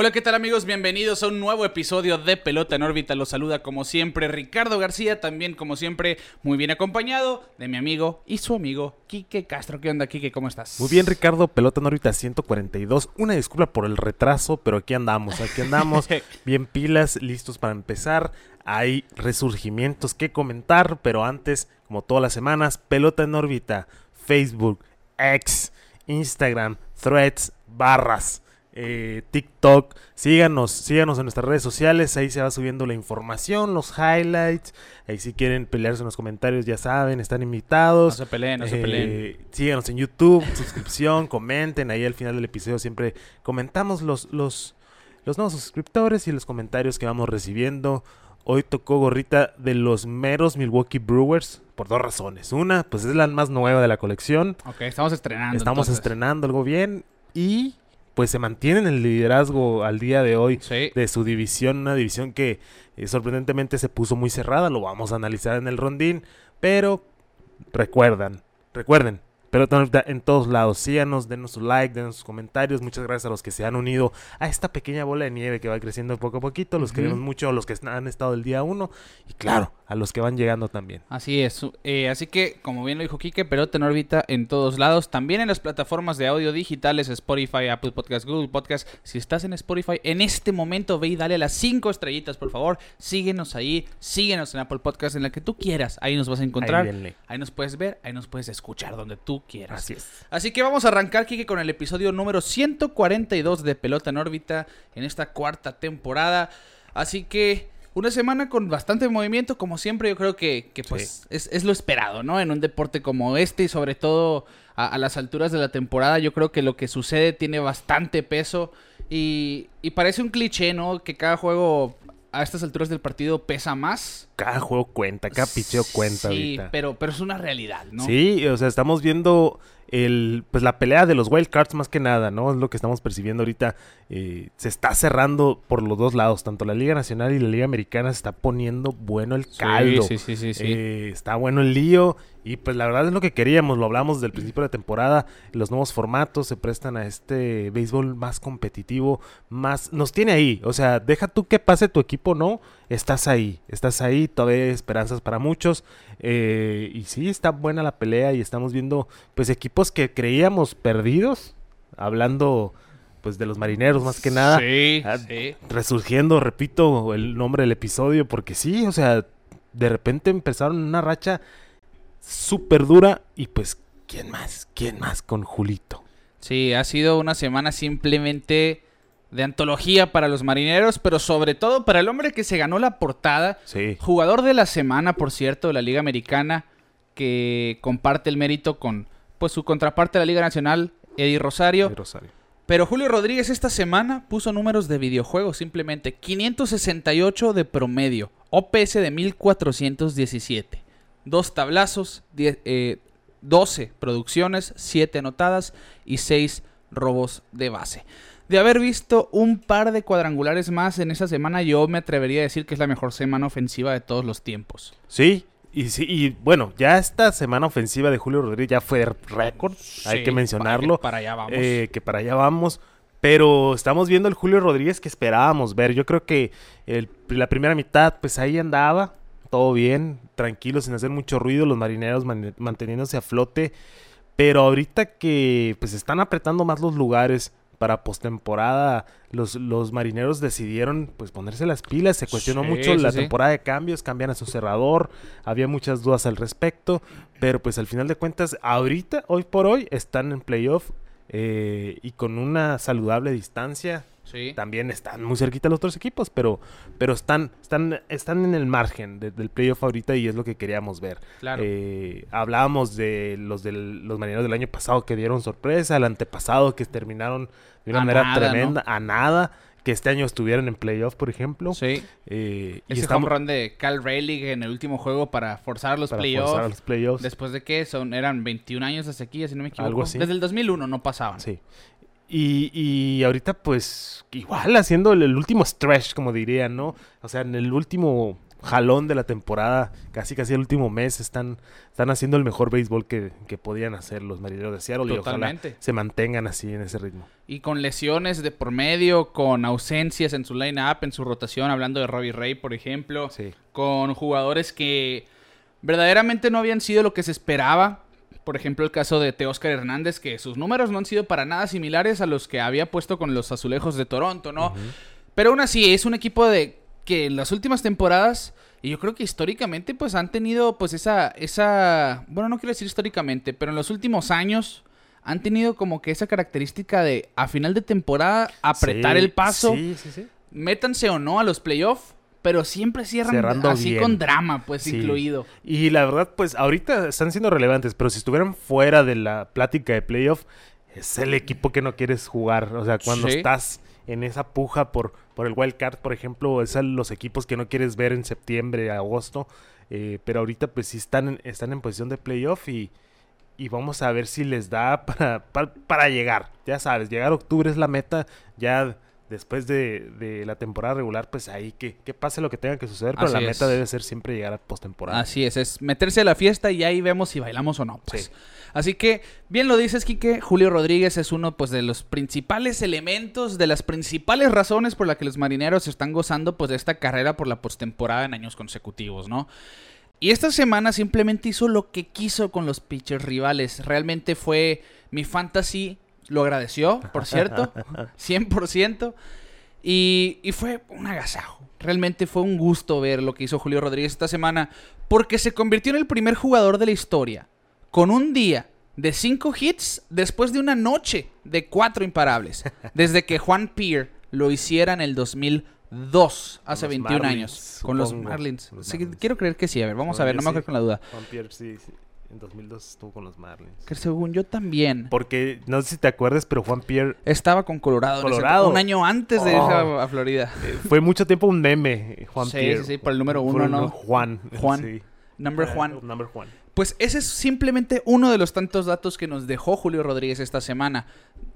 Hola, ¿qué tal amigos? Bienvenidos a un nuevo episodio de Pelota en órbita. Los saluda como siempre Ricardo García, también como siempre muy bien acompañado de mi amigo y su amigo Quique Castro. ¿Qué onda, Quique? ¿Cómo estás? Muy bien, Ricardo. Pelota en órbita 142. Una disculpa por el retraso, pero aquí andamos, aquí andamos. bien pilas, listos para empezar. Hay resurgimientos que comentar, pero antes, como todas las semanas, Pelota en órbita, Facebook, X, Instagram, Threads, barras eh, TikTok. Síganos, síganos en nuestras redes sociales. Ahí se va subiendo la información, los highlights. Ahí si quieren pelearse en los comentarios, ya saben, están invitados. No se peleen, no se peleen. Eh, síganos en YouTube, suscripción, comenten. Ahí al final del episodio siempre comentamos los, los, los nuevos suscriptores y los comentarios que vamos recibiendo. Hoy tocó gorrita de los meros Milwaukee Brewers por dos razones. Una, pues es la más nueva de la colección. Ok, estamos estrenando. Estamos entonces. estrenando algo bien. Y pues se mantienen el liderazgo al día de hoy Sí. de su división, una división que eh, sorprendentemente se puso muy cerrada, lo vamos a analizar en el rondín, pero recuerdan, recuerden, Pelota en todos lados, síganos, denos su like, denos sus comentarios, muchas gracias a los que se han unido a esta pequeña bola de nieve que va creciendo poco a poquito, los queremos mucho, los que han estado el día uno. Y claro, a los que van llegando también. Así es. Eh, así que, como bien lo dijo Quique, Pelota en órbita en todos lados. También en las plataformas de audio digitales, Spotify, Apple Podcast, Google Podcast. Si estás en Spotify, en este momento ve y dale las cinco estrellitas, por favor. Síguenos ahí, síguenos en Apple Podcast, en la que tú quieras. Ahí nos vas a encontrar. Ahí. Ahí nos puedes ver, ahí nos puedes escuchar donde tú quieras. Así es. Así que vamos a arrancar, Kike, con el episodio número 142 de Pelota en órbita en esta cuarta temporada. Así que una semana con bastante movimiento, como siempre, yo creo que, que, pues es, es lo esperado, ¿no? En un deporte como este y sobre todo a, a las alturas de la temporada, yo creo que lo que sucede tiene bastante peso y, y parece un cliché, ¿no? Que cada juego a estas alturas del partido pesa más. Cada juego cuenta, cada picheo cuenta Sí, ahorita. pero, pero es una realidad, ¿no? Sí, o sea, estamos viendo el, pues la pelea de los wild cards más que nada, ¿no? Es lo que estamos percibiendo ahorita. Eh, se está cerrando por los dos lados, tanto la Liga Nacional y la Liga Americana se está poniendo bueno el caldo. Sí, sí, sí, sí. Eh, está bueno el lío y pues la verdad es lo que queríamos, lo hablamos desde el principio de la temporada, los nuevos formatos se prestan a este béisbol más competitivo, más nos tiene ahí, o sea, deja tú que pase tu equipo, no, estás ahí, estás ahí, todavía hay esperanzas para muchos eh, y sí, está buena la pelea y estamos viendo pues equipos que creíamos perdidos, hablando pues de los marineros más que nada, Sí, Ah, sí. resurgiendo, repito el nombre del episodio, porque sí, o sea, de repente empezaron una racha súper dura y pues, ¿quién más? ¿Quién más con Julito? Sí, ha sido una semana simplemente de antología para los marineros, pero sobre todo para el hombre que se ganó la portada. Sí. Jugador de la semana, por cierto, de la Liga Americana, que comparte el mérito con pues su contraparte de la Liga Nacional, Eddie Rosario. de Rosario. Pero Julio Rodríguez esta semana puso números de videojuegos, simplemente 568 de promedio, OPS de 1417, dos tablazos, die- eh, 12 producciones, 7 anotadas y 6 robos de base. De haber visto un par de cuadrangulares más en esa semana, yo me atrevería a decir que es la mejor semana ofensiva de todos los tiempos. Sí, y sí, y bueno, ya esta semana ofensiva de Julio Rodríguez ya fue récord, hay que mencionarlo. Para, allá vamos. eh, que para allá vamos. Pero estamos viendo el Julio Rodríguez que esperábamos ver. Yo creo que el- la primera mitad, pues ahí andaba, todo bien, tranquilo, sin hacer mucho ruido, los marineros man- manteniéndose a flote. Pero ahorita que pues están apretando más los lugares para postemporada, los, los marineros decidieron pues ponerse las pilas. Se cuestionó Sí, mucho sí, la sí. temporada de cambios, cambian a su cerrador, había muchas dudas al respecto. Pero pues al final de cuentas, ahorita, hoy por hoy, están en playoff eh, y con una saludable distancia. sí. También están muy cerquita los otros equipos, pero, pero están, están, están en el margen de- del playoff ahorita y es lo que queríamos ver. Claro. Eh, hablábamos de los de los marineros del año pasado que dieron sorpresa, el antepasado que terminaron de una A manera nada, ¿no? tremenda, a nada, que este año estuvieron en playoff, por ejemplo. sí. Eh, y Ese estamos home run de Cal Rayleigh en el último juego para forzar los playoffs. playoffs. Después de que son, eran 21 años de sequía, si no me equivoco. Algo así. Desde el 2001 no pasaban. Sí. Y, y ahorita, pues, igual haciendo el, el último stretch, como diría, ¿no? O sea, en el último jalón de la temporada, casi casi el último mes, están, están haciendo el mejor béisbol que, que podían hacer los marineros de Seattle Totalmente. y ojalá se mantengan así en ese ritmo. Y con lesiones de por medio, con ausencias en su line-up, en su rotación, hablando de Robbie Ray, por ejemplo, Sí. con jugadores que verdaderamente no habían sido lo que se esperaba. Por ejemplo, el caso de Teóscar Hernández, que sus números no han sido para nada similares a los que había puesto con los azulejos de Toronto, ¿no? Pero aún así, es un equipo de que en las últimas temporadas, y yo creo que históricamente, pues han tenido pues esa, esa, bueno, no quiero decir históricamente, pero en los últimos años han tenido como que esa característica de a final de temporada apretar Sí, el paso, Sí, sí, sí. métanse o no a los playoffs, pero siempre cierran Cerrando así bien. con drama, pues incluido. Y la verdad, pues ahorita están siendo relevantes, pero si estuvieran fuera de la plática de playoff, es el equipo que no quieres jugar. O sea, cuando estás en esa puja por, por el wild card, por ejemplo, es a los equipos que no quieres ver en septiembre, agosto. eh, pero ahorita, pues sí están en, están en posición de playoff y, y vamos a ver si les da para, para, para llegar. Ya sabes, llegar a octubre es la meta. Ya después de, de la temporada regular, pues ahí que, que pase lo que tenga que suceder. Pero Así la es. meta debe ser siempre llegar a postemporada. Así es, es meterse a la fiesta y ahí vemos si bailamos o no. Pues. Sí. Así que, bien lo dices, Quique, Julio Rodríguez es uno pues, de los principales elementos, de las principales razones por las que los marineros están gozando pues, de esta carrera por la postemporada en años consecutivos, ¿no? Y esta semana simplemente hizo lo que quiso con los pitchers rivales. Realmente fue mi fantasy, lo agradeció, por cierto, 100%. Y, y fue un agasajo. Realmente fue un gusto ver lo que hizo Julio Rodríguez esta semana. Porque se convirtió en el primer jugador de la historia. Con un día de 5 hits después de una noche de 4 imparables. Desde que Juan Peer lo hiciera en el 2002, hace los 21 Marlins, años. Con los. Marlins. Sí, quiero creer que sí. A ver, vamos a ver, no me acuerdo sí. con la duda. Juan Pierre, sí, sí. En 2002 estuvo con los Marlins. Que según yo también. Porque, no sé si te acuerdas, pero Juan Pierre Estaba con Colorado. en ese- Colorado. un año antes de irse Oh. a, a Florida. eh, fue mucho tiempo un meme, Juan Sí, Pierre. sí, sí, por el número uno, ¿no? Juan. Juan. sí. Number Juan. Number Juan. Pues ese es simplemente uno de los tantos datos que nos dejó Julio Rodríguez esta semana.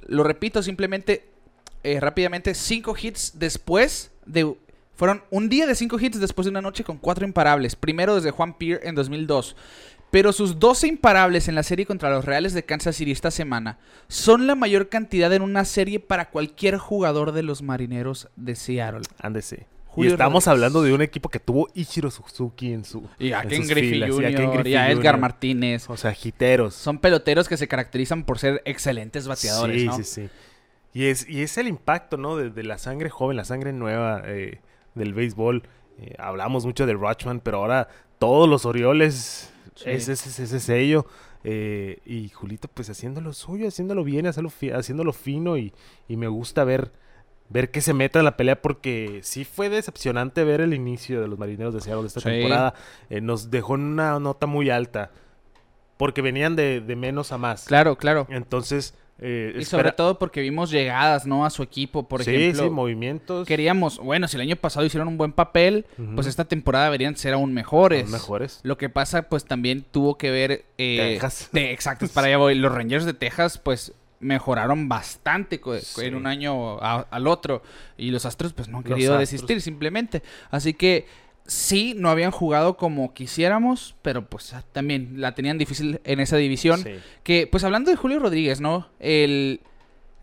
Lo repito simplemente eh, rápidamente, cinco hits después de... Fueron un día de cinco hits después de una noche con cuatro imparables. Primero desde Juan Peer en 2002. Pero sus 12 imparables en la serie contra los Reales de Kansas City esta semana son la mayor cantidad en una serie para cualquier jugador de los Marineros de Seattle. Ándese. Julio y estamos Rodríguez. hablando de un equipo que tuvo Ichiro Suzuki en su. Y a en Ken Griffey filas, Jr. y a Ken Griffey y a Edgar Jr.. Martínez. O sea, jiteros. Son peloteros que se caracterizan por ser excelentes bateadores, sí, ¿no? sí, sí. Y es, y es el impacto, ¿no? De, de la sangre joven, la sangre nueva eh, del béisbol. Eh, hablamos mucho de Rochman, pero ahora todos los Orioles Sí. es ese, ese sello. Eh, y Julito, pues haciendo lo suyo, haciéndolo bien, haciéndolo, fi- haciéndolo fino. Y, y me gusta ver, ver que se meta en la pelea porque sí fue decepcionante ver el inicio de los marineros de Seattle de esta Sí. temporada. Eh, nos dejó en una nota muy alta. Porque venían de, de menos a más. Claro, claro. Entonces, eh, Y sobre todo porque vimos llegadas, ¿no? A su equipo, por sí, ejemplo. sí, movimientos Queríamos, bueno, si el año pasado hicieron un buen papel, pues esta temporada deberían ser aún mejores. son mejores. Lo que pasa, pues también tuvo que ver. eh, Texas. de- exacto, para allá voy. Los Rangers de Texas, pues mejoraron bastante Sí. en un año a- al otro. Y los Astros, pues no han Los querido Astros. desistir simplemente. Así que sí, no habían jugado como quisiéramos, pero pues ah, también la tenían difícil en esa división. Sí. Que, pues hablando de Julio Rodríguez, ¿no? El,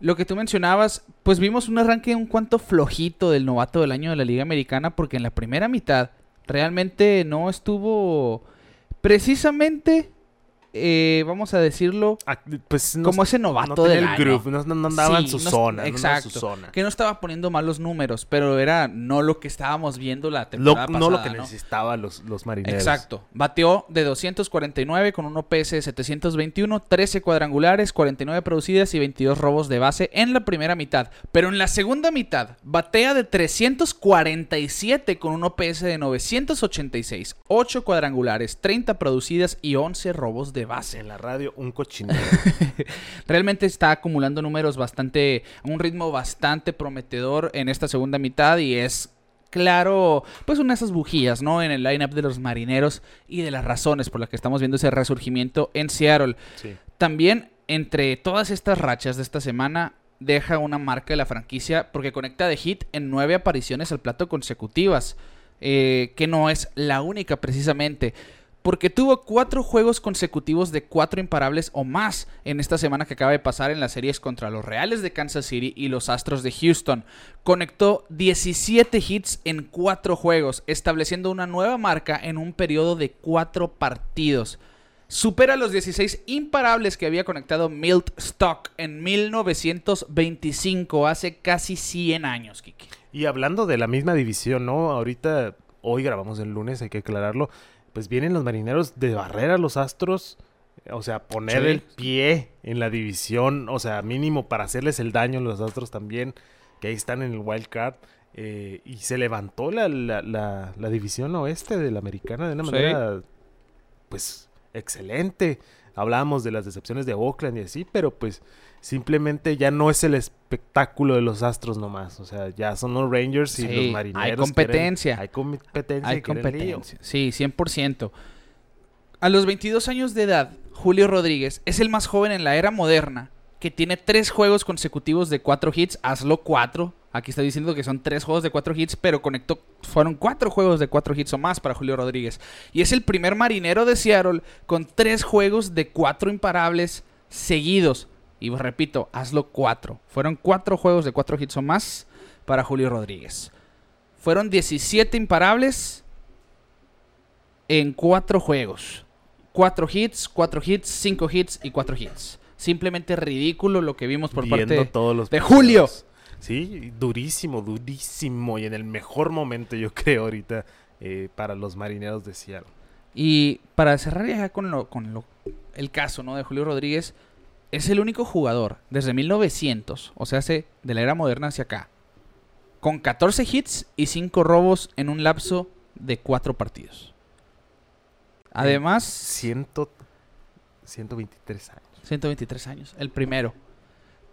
lo que tú mencionabas, pues vimos un arranque un cuanto flojito del novato del año de la Liga Americana, porque en la primera mitad realmente no estuvo precisamente, eh, vamos a decirlo, Ah, pues no, como ese no novato del el año. groove, no, andaba en su zona. exacto. su zona. Que no estaba poniendo malos números, pero era no lo que estábamos viendo la Lo- temporada no lo pasada, que ¿no? necesitaban los, los marineros. Exacto. Bateó de 249 con un OPS de 721, 13 cuadrangulares, 49 producidas y 22 robos de base en la primera mitad. Pero en la segunda mitad batea de 347 con un OPS de 986, 8 cuadrangulares, 30 producidas y 11 robos de base. En la radio, un cochinero. Realmente está acumulando números bastante, a un ritmo bastante prometedor en esta segunda mitad y es claro, pues una de esas bujías, ¿no? En el lineup de los marineros y de las razones por las que estamos viendo ese resurgimiento en Seattle. sí. También entre todas estas rachas de esta semana, deja una marca de la franquicia porque conecta de hit en nueve apariciones al plato consecutivas, eh, que no es la única precisamente porque tuvo cuatro juegos consecutivos de cuatro imparables o más en esta semana que acaba de pasar en las series contra los Reales de Kansas City y los Astros de Houston. Conectó 17 hits en cuatro juegos, estableciendo una nueva marca en un periodo de cuatro partidos. Supera los 16 imparables que había conectado Milt Stock en 1925, hace casi 100 años, Kiki. Y hablando de la misma división, ¿no? Ahorita, hoy grabamos el lunes, hay que aclararlo pues vienen los marineros de barrera, los astros. O sea, poner el pie en la división, o sea, mínimo para hacerles el daño a los astros también, que ahí están en el wild card. Eh, y se levantó la, la, la, división oeste de la americana de una manera, pues, excelente. Hablábamos de las decepciones de Oakland y así, pero pues simplemente ya no es el espectáculo de los Astros nomás. O sea, ya son los Rangers y los Marineros. Hay competencia. hay competencia. Hay competencia. Sí, 100%. A los 22 años de edad, Julio Rodríguez es el más joven en la era moderna que tiene tres juegos consecutivos de cuatro hits. Hazlo cuatro. Aquí está diciendo que son tres juegos de cuatro hits, pero conectó, fueron cuatro juegos de cuatro hits o más para Julio Rodríguez. Y es el primer marinero de Seattle con tres juegos de cuatro imparables seguidos. Y repito, hazlo cuatro. Fueron cuatro juegos de cuatro hits o más para Julio Rodríguez. Fueron 17 imparables en cuatro juegos. Cuatro hits, cuatro hits, cinco hits y cuatro hits. Simplemente ridículo lo que vimos por parte todos los de Julio. Sí, durísimo, durísimo. Y en el mejor momento, yo creo, ahorita, eh, para los marineros de Seattle. Y para cerrar ya con, lo, con lo, el caso ¿no? de Julio Rodríguez, es el único jugador desde 1900, o sea, hace de la era moderna hacia acá, con 14 hits y 5 robos en un lapso de 4 partidos. Además... 123 años. 123 años, el primero.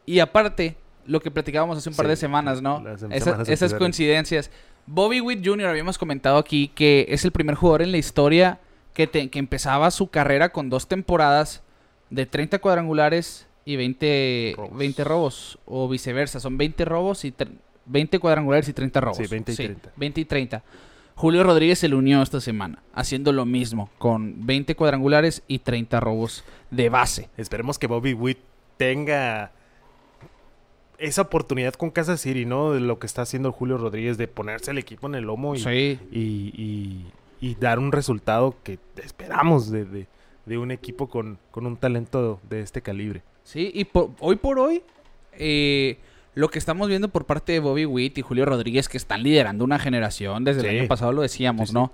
Y aparte, lo que platicábamos hace un par de semanas, ¿no? esas coincidencias. Bobby Witt Jr. habíamos comentado aquí que es el primer jugador en la historia que, que empezaba su carrera con dos temporadas de 30 cuadrangulares y 20 robos. 20 robos o viceversa. Son 20 robos y 20 cuadrangulares y 30 robos. Sí, 20 y 30. 20 y 30. Julio Rodríguez se le unió esta semana, haciendo lo mismo, con 20 cuadrangulares y 30 robos de base. Esperemos que Bobby Witt tenga esa oportunidad con Casa City, ¿no? De lo que está haciendo Julio Rodríguez, de ponerse el equipo en el lomo y, y, y, dar un resultado que esperamos de, de un equipo con, un talento de este calibre. Sí, y hoy por hoy, eh, lo que estamos viendo por parte de Bobby Witt y Julio Rodríguez, que están liderando una generación, desde el año pasado lo decíamos, ¿no?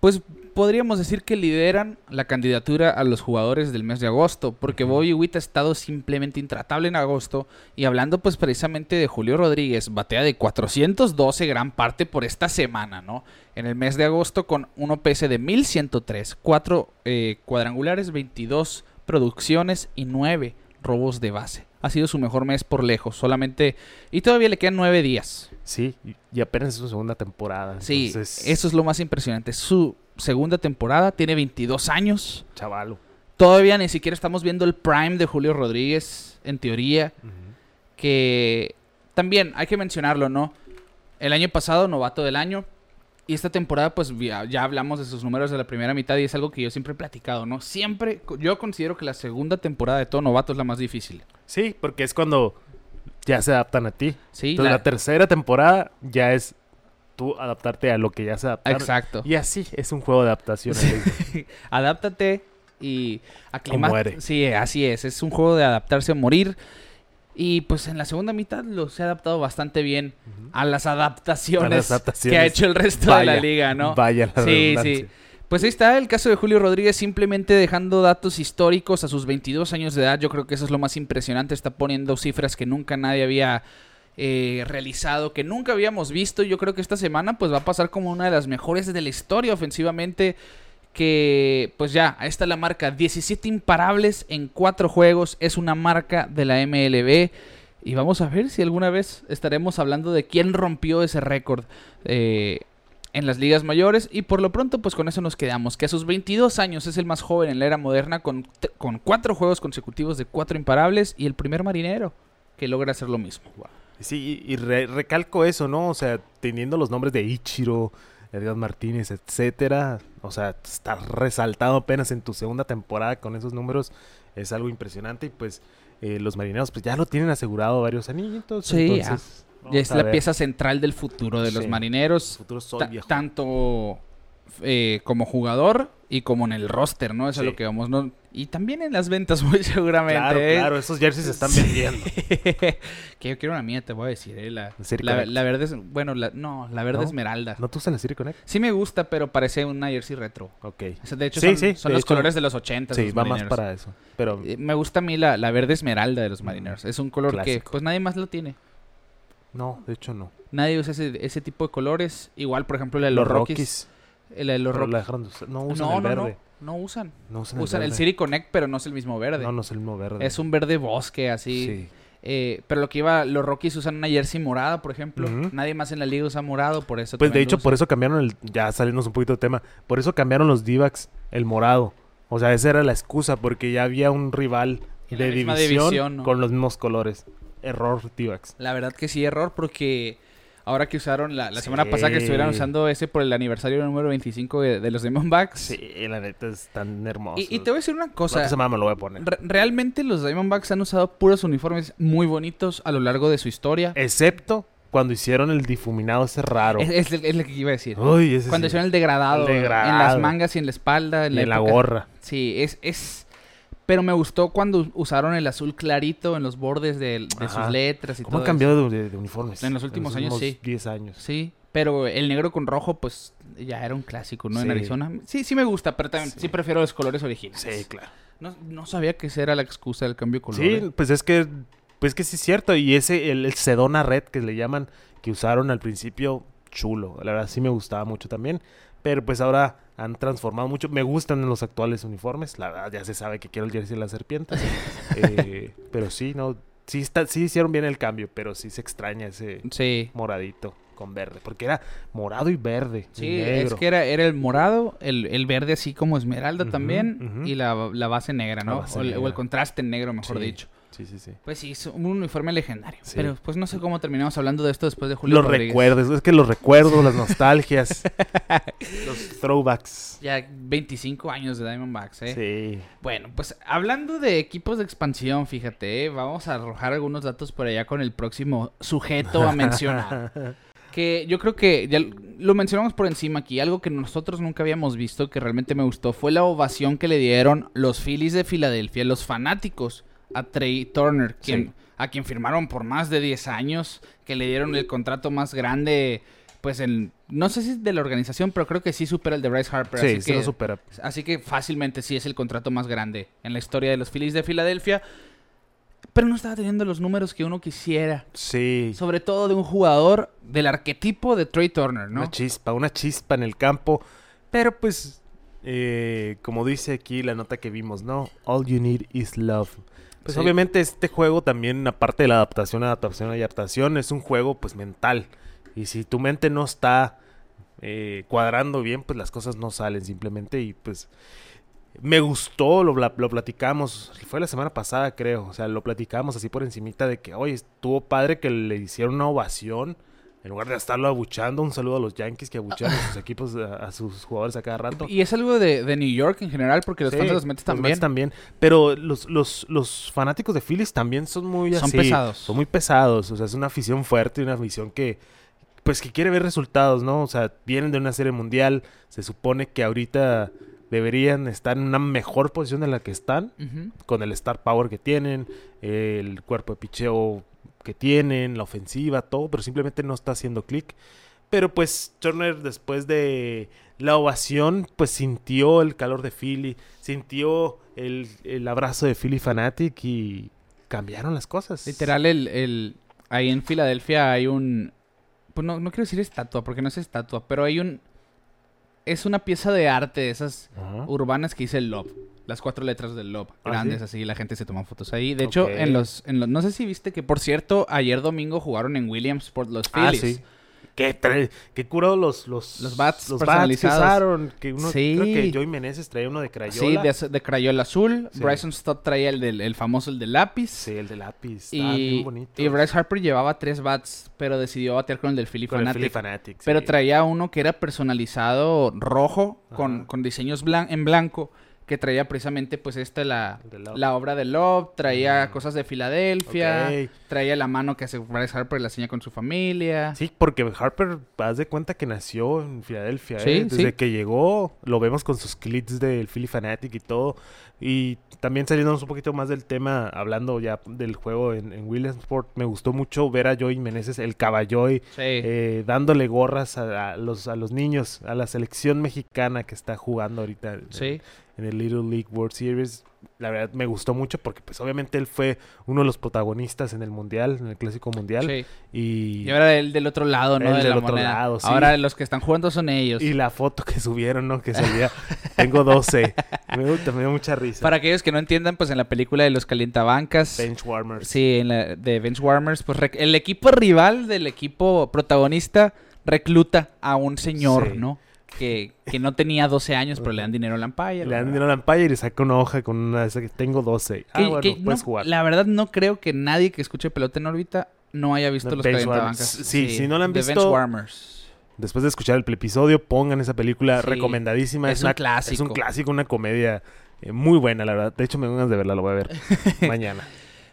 Pues podríamos decir que lideran la candidatura a los jugadores del mes de agosto, porque Bobby Witt ha estado simplemente intratable en agosto. Y hablando pues precisamente de Julio Rodríguez, batea de 412 gran parte por esta semana, ¿no? En el mes de agosto con un OPS de 1103, 4 eh, cuadrangulares, 22 producciones y 9 robos de base. Ha sido su mejor mes por lejos, solamente... Y todavía le quedan 9 días. Sí, y apenas es su segunda temporada. Sí, eso es lo más impresionante. Su segunda temporada, tiene 22 años. Chavalo. Todavía ni siquiera estamos viendo el prime de Julio Rodríguez, en teoría. Que también hay que mencionarlo, ¿no? El año pasado, novato del año. Y esta temporada, pues ya, hablamos de sus números de la primera mitad y es algo que yo siempre he platicado, ¿no? Siempre, yo considero que la segunda temporada de todo novato es la más difícil. Sí, porque es cuando ya se adaptan a ti. Sí. Entonces la tercera temporada ya es tú adaptarte a lo que ya se adapta. Exacto. Y así es un juego de adaptación. Adáptate y aclimate. Sí, así es. Es un juego de adaptarse a morir. Y pues en la segunda mitad lo se ha adaptado bastante bien a, las adaptaciones que ha hecho el resto de la liga, ¿no? Vaya la Sí, sí. Pues ahí está el caso de Julio Rodríguez simplemente dejando datos históricos a sus 22 años de edad. Yo creo que eso es lo más impresionante. Está poniendo cifras que nunca nadie había eh, realizado que nunca habíamos visto. Yo creo que esta semana pues va a pasar como una de las mejores de la historia ofensivamente. Que pues ya, ahí está la marca. 17 imparables en 4 juegos. Es una marca de la MLB. Y vamos a ver si alguna vez estaremos hablando de quién rompió ese récord eh, en las ligas mayores. Y por lo pronto, pues con eso nos quedamos. Que a sus 22 años es el más joven en la era moderna con, con 4 juegos consecutivos de 4 imparables y el primer marinero que logra hacer lo mismo. Sí, y re- recalco eso, ¿no? O sea, teniendo los nombres de Ichiro, Edgar Martínez, etcétera, o sea, estar resaltado apenas en tu segunda temporada con esos números es algo impresionante y pues eh, los marineros pues ya lo tienen asegurado varios anillitos. Sí, entonces, Ya es la ver. pieza central del futuro de los marineros. Futuro sol ta- viejo. tanto eh, como jugador y como en el roster, ¿no? Eso Sí. es lo que vamos, ¿no? Y también en las ventas, muy seguramente. Claro, ¿eh? claro, esos jerseys se están vendiendo. que yo quiero una mía, te voy a decir, ¿eh? La, La City la, verde, es- bueno, la, no, la verde ¿No? esmeralda. ¿No tú usas la Connect? Sí me gusta, pero parece una jersey retro. Ok. O sea, de hecho, Sí, son, sí, son de los hecho, colores de los 80. Sí, los va más para eso. Pero Eh, Me gusta a mí la, la verde esmeralda de los marineros. Es un color que pues nadie más lo tiene. no, de hecho no. Nadie usa ese, ese tipo de colores. Igual, por ejemplo, la de los, Rockies. Rockies Pero la dejaron de usar. no usan no, el no, verde. no. No usan. No usan, Usan el. City Connect, pero no es el mismo verde. No, no es el mismo verde. Es un verde bosque, así. Sí. Eh, pero lo que iba, los Rockies usan una jersey morada, por ejemplo. Nadie más en la liga usa morado, por eso. Pues de hecho, por eso cambiaron el. Ya salimos un poquito de tema. Por eso cambiaron los D-backs, el morado. O sea, esa era la excusa, porque ya había un rival de división, división, ¿no? con los mismos colores. Error D-backs. La verdad que sí, error, porque ahora que usaron la, la semana pasada que estuvieran usando ese por el aniversario número 25 de, de los Diamondbacks. Sí, la neta es tan hermoso. Y, y te voy a decir una cosa. esa semana me lo voy a poner. Re- realmente los Diamondbacks han usado puros uniformes muy bonitos a lo largo de su historia. Excepto cuando hicieron el difuminado ese raro. Es, es- es lo que iba a decir. Uy, ese Cuando sí. hicieron el degradado, El en las degradado. mangas y en la espalda. En Y la, en la gorra. Sí, es, es... Pero me gustó cuando usaron el azul clarito en los bordes de, sus letras y ¿Cómo todo han cambiado de, de uniformes? En los últimos años, sí. 10 años. Sí, pero el negro con rojo, pues ya era un clásico, ¿no? En. Arizona. Sí, sí me gusta, pero también sí, Sí. prefiero los colores originales. Sí, claro. No, no sabía que esa era la excusa del cambio de color. Sí, ¿eh? pues es que, pues que sí es cierto. Y ese, el, el Sedona Red que le llaman, que usaron al principio, chulo. La verdad sí me gustaba mucho también. Pero pues ahora han transformado mucho. Me gustan los actuales uniformes. La verdad ya se sabe que quiero el jersey de las serpientes. Eh, pero sí, no. Sí, está, sí hicieron bien el cambio, pero sí se extraña ese Sí. moradito con verde. Porque era morado y verde. y Sí, es que era, era el morado, el, el verde así como esmeralda también y la, la base negra, ¿no? base o, el, o el negra. contraste negro, mejor Sí. dicho. Sí, sí, sí. Pues sí, es un uniforme legendario. Sí. Pero pues no sé cómo terminamos hablando de esto después de Julio Los Rodríguez. recuerdos, es que los recuerdos, las nostalgias, los throwbacks. Ya 25 años de Diamondbacks, ¿eh? Sí. Bueno, pues hablando de equipos de expansión, fíjate, ¿eh? vamos a arrojar algunos datos por allá con el próximo sujeto a mencionar. que yo creo que ya lo mencionamos por encima aquí, algo que nosotros nunca habíamos visto, que realmente me gustó, fue la ovación que le dieron los Phillies de Filadelfia, los fanáticos, a Trey Turner, quien, Sí. a quien firmaron por más de 10 años, que le dieron el contrato más grande, pues en, no sé si es de la organización, pero creo que sí supera el de Bryce Harper. Sí, así sí que, lo supera. Así que fácilmente sí es el contrato más grande en la historia de los Phillies de Filadelfia. Pero no estaba teniendo los números que uno quisiera. Sí. Sobre todo de un jugador del arquetipo de Trey Turner, ¿no? Una chispa, una chispa en el campo. Pero pues, eh, como dice aquí la nota que vimos, ¿no? All you need is love. Pues Sí. obviamente este juego también, aparte de la adaptación, adaptación y adaptación, es un juego pues mental. Y si tu mente no está eh, cuadrando bien, pues las cosas no salen simplemente y pues... Me gustó, lo, lo platicamos, fue la semana pasada creo, o sea, lo platicamos así por encimita de que, oye, estuvo padre que le hicieron una ovación en lugar de estarlo abuchando, un saludo a los Yankees que abuchean a sus equipos, a, a sus jugadores a cada rato. Y es algo de, de New York en general, porque los Sí, fans de los Mets también. también. Pero los, los, los fanáticos de Phillies también son muy Son así, pesados. Son muy pesados. O sea, es una afición fuerte y una afición que, pues, que quiere ver resultados, ¿no? O sea, vienen de una serie mundial. Se supone que ahorita deberían estar en una mejor posición de la que están, con el star power que tienen, el cuerpo de picheo que tienen, la ofensiva, todo, pero simplemente no está haciendo clic. Pero pues Turner después de la ovación, pues sintió el calor de Philly, sintió el, el abrazo de Philly Fanatic y cambiaron las cosas. Literal, el, el, ahí en Filadelfia hay un... Pues no, no quiero decir estatua, porque no es estatua, pero hay un... Es una pieza de arte de esas urbanas que dice Love. Las cuatro letras del Love. ¿Ah, Grandes sí? así, la gente se toma fotos ahí. De hecho, en los, en los... No sé si viste que, por cierto, ayer domingo jugaron en Williamsport los Ah, Phillies. sí. qué, trae- qué curado los, los, Los bats los que personalizados. usaron. Que uno, Sí. Creo que Joey Meneses traía uno de Crayola. Sí, de, de Crayola azul. Sí. Bryson Stott traía el, del, el famoso, el de lápiz. Sí, el de lápiz. bien Y, bonitos. y Bryce Harper llevaba tres bats, pero decidió batear con el del Philly Con el Fanatic. Philly Fanatic, Pero traía uno que era personalizado rojo, con, con diseños blan- en blanco, que traía precisamente pues esta la, la obra de Love, traía Mm. cosas de Filadelfia, traía la mano que hace Bryce Harper la seña con su familia. Sí, porque Harper, haz de cuenta que nació en Filadelfia, Sí, ¿eh? Desde sí. que llegó, lo vemos con sus clips del Philly Fanatic y todo. Y también saliéndonos un poquito más del tema, hablando ya del juego en, en Williamsport, me gustó mucho ver a Joey Meneses, el caballoy, Sí. eh, dándole gorras a, a los, a los niños, a la selección mexicana que está jugando ahorita sí. En el Little League World Series. La verdad me gustó mucho porque pues obviamente él fue uno de los protagonistas en el Mundial, en el Clásico Mundial. sí. Y, Y ahora el del otro lado, ¿no? El de del la otro moneda. lado, sí. Ahora los que están jugando son ellos. y la foto que subieron, ¿no? Que salía, tengo 12. me, gusta, me dio mucha risa. Para aquellos que no entiendan, pues en la película de los calientabancas. Bench Warmers. Sí, en la de Bench Warmers, pues el equipo rival del equipo protagonista recluta a un señor, Sí. ¿no? Que, que no tenía 12 años, pero le dan dinero al Empire. Le dan dinero a la Empire y saca una hoja con una de esas que tengo 12. Ah, Que- bueno, que puedes no- jugar. La verdad no creo que nadie que escuche pelota en órbita no haya visto The los calientabancas. Warmers. Sí, si no la han The visto. Después de escuchar el episodio, pongan esa película Sí. recomendadísima. Es un una- clásico. Es un clásico, una comedia eh, muy buena, la verdad. De hecho, me ganas de verla, lo voy a ver mañana.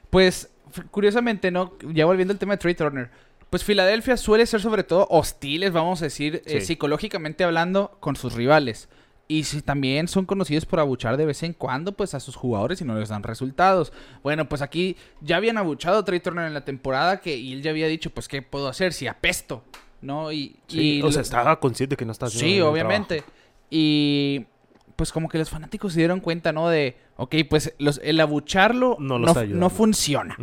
Pues, curiosamente, ¿no? Ya volviendo al tema de Trey Turner. Pues Filadelfia suele ser sobre todo hostiles, vamos a decir, eh, psicológicamente hablando, con sus rivales. Y si también son conocidos por abuchar de vez en cuando, pues a sus jugadores y no les dan resultados. Bueno, pues aquí ya habían abuchado a Trey Turner en la temporada que, y él ya había dicho, pues, ¿qué puedo hacer si apesto? ¿No? Y, Sí, y o sea, estaba consciente que no estaba haciendo Sí, obviamente. Y pues como que los fanáticos se dieron cuenta, ¿no? De, ok, pues los, el abucharlo No está funciona.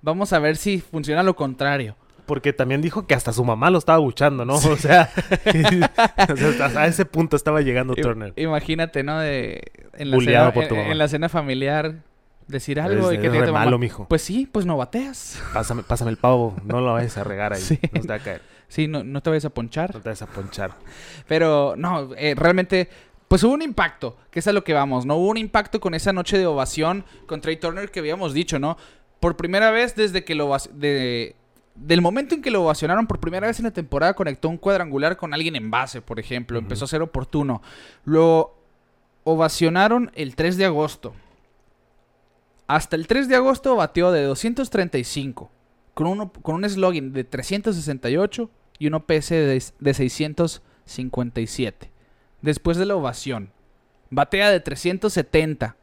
Vamos a ver si funciona lo contrario. Porque también dijo que hasta su mamá lo estaba buchando, ¿no? O sea, o sea, hasta a ese punto estaba llegando Turner. Imagínate, ¿no? De, en, la cena, por tu en- mamá. en la cena familiar decir algo y Eres- que te malo, mijo. Pues sí, pues no bateas. Pásame, pásame el pavo, no lo vayas a regar ahí. Sí. No te va a caer, Sí, no, no te vayas a ponchar. no te vayas a ponchar. Pero no, eh, realmente, pues hubo un impacto, que es a lo que vamos, ¿no? Hubo un impacto con esa noche de ovación con Trey Turner que habíamos dicho, ¿no? Por primera vez desde que lo... De, del momento en que lo ovacionaron por primera vez en la temporada, conectó un cuadrangular con alguien en base, por ejemplo. Empezó a ser oportuno. Lo ovacionaron el 3 de agosto. Hasta el 3 de agosto batió de 235, con, uno, con un slogan de 368 y un OPS de, de 657. Después de la ovación, batea de 370,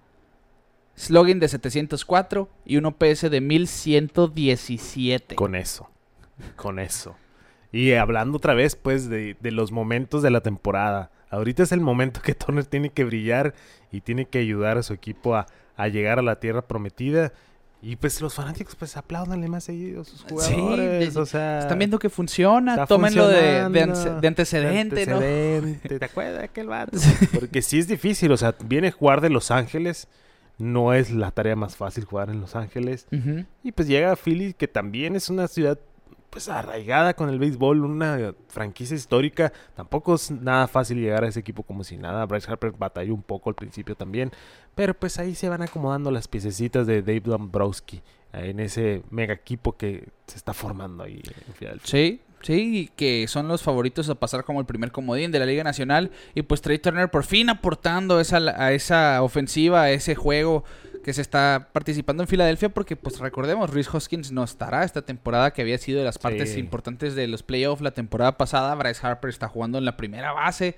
slogan de 704 y un OPS de 1117. Con eso. Con eso. Y hablando otra vez, pues, de, de los momentos de la temporada. Ahorita es el momento que Turner tiene que brillar y tiene que ayudar a su equipo a, a llegar a la tierra prometida. Y pues los fanáticos, pues, apláudanle más seguido a sus Sí, jugadores. de- o sea, Están viendo que funciona, tómenlo de, de ance- de antecedente, ¿no? antecedente. ¿Te acuerdas de aquel vato? Porque sí es difícil, o sea, viene a jugar de Los Ángeles. No es la tarea más fácil jugar en Los Ángeles. Y pues llega a Philly, que también es una ciudad pues arraigada con el béisbol, una franquicia histórica. Tampoco es nada fácil llegar a ese equipo como si nada. Bryce Harper batalló un poco al principio también. Pero pues ahí se van acomodando las piececitas de Dave Dombrowski en ese mega equipo que se está formando ahí en Philadelphia. Sí, sí, que son los favoritos a pasar como el primer comodín de la Liga Nacional. Y pues Trey Turner por fin aportando esa, a esa ofensiva, a ese juego que se está participando en Filadelfia. Porque pues recordemos, Rhys Hoskins no estará esta temporada que había sido de las partes Sí. importantes de los playoffs la temporada pasada. Bryce Harper está jugando en la primera base.